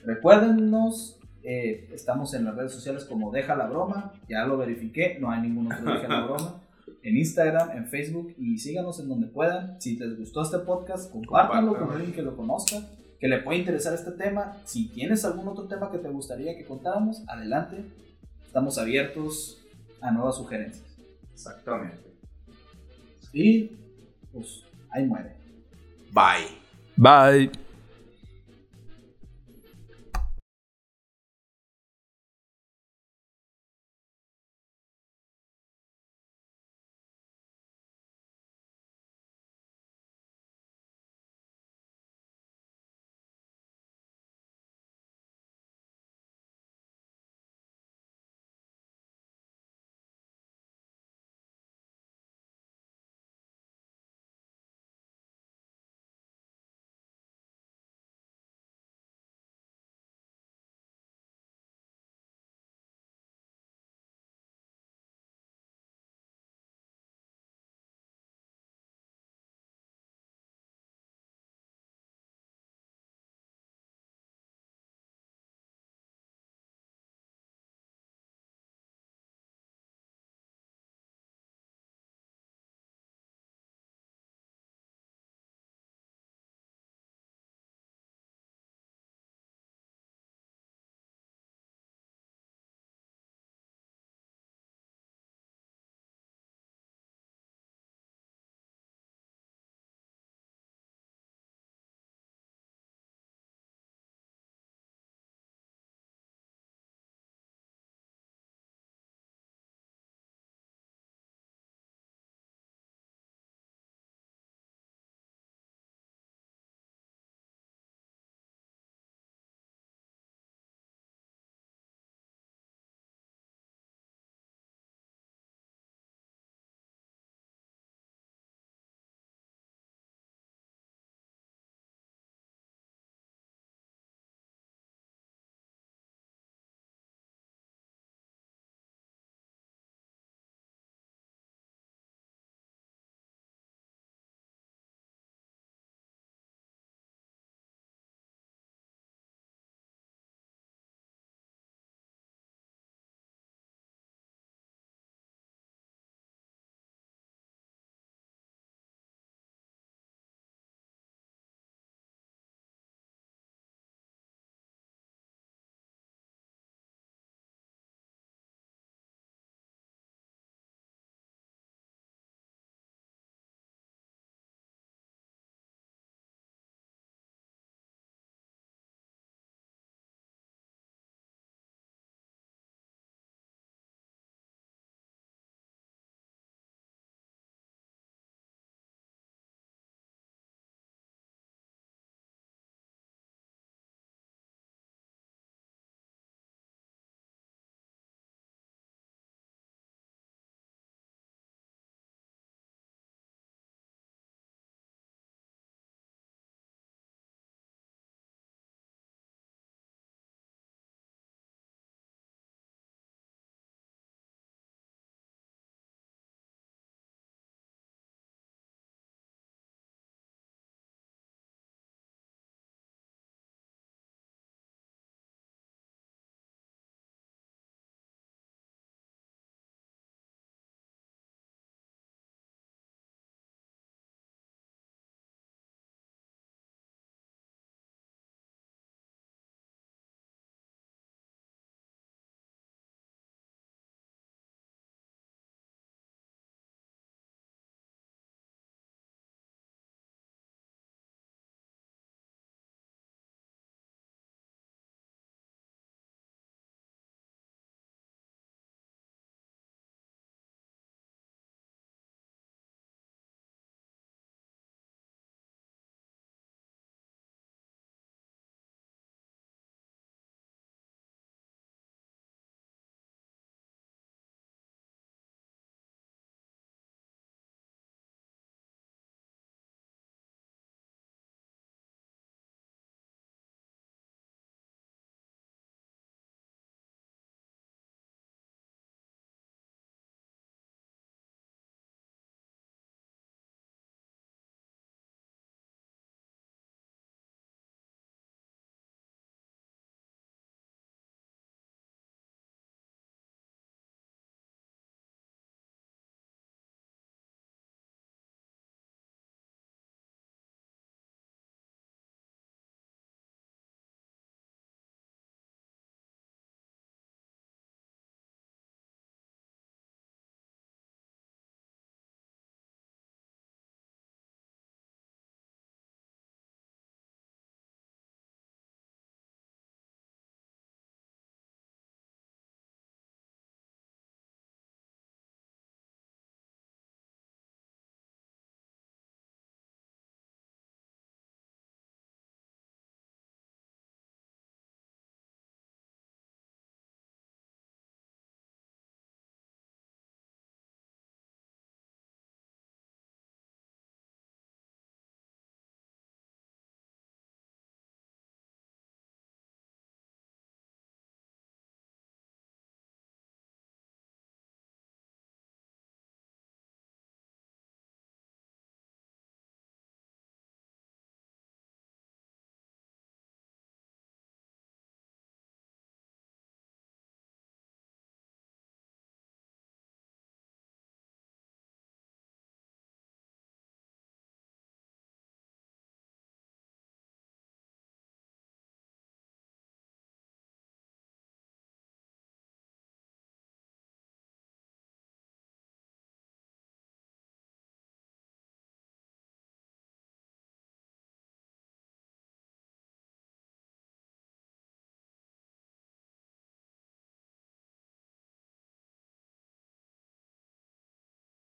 Recuérdenos, eh, estamos en las redes sociales como Deja la Broma, ya lo verifiqué, no hay ningún otro Deja la Broma. En Instagram, en Facebook y síganos en donde puedan. Si les gustó este podcast, compártanlo con alguien que lo conozca, que le pueda interesar este tema. Si tienes algún otro tema que te gustaría que contáramos, adelante. Estamos abiertos a nuevas sugerencias. Exactamente. Y pues ahí muere. Bye. Bye.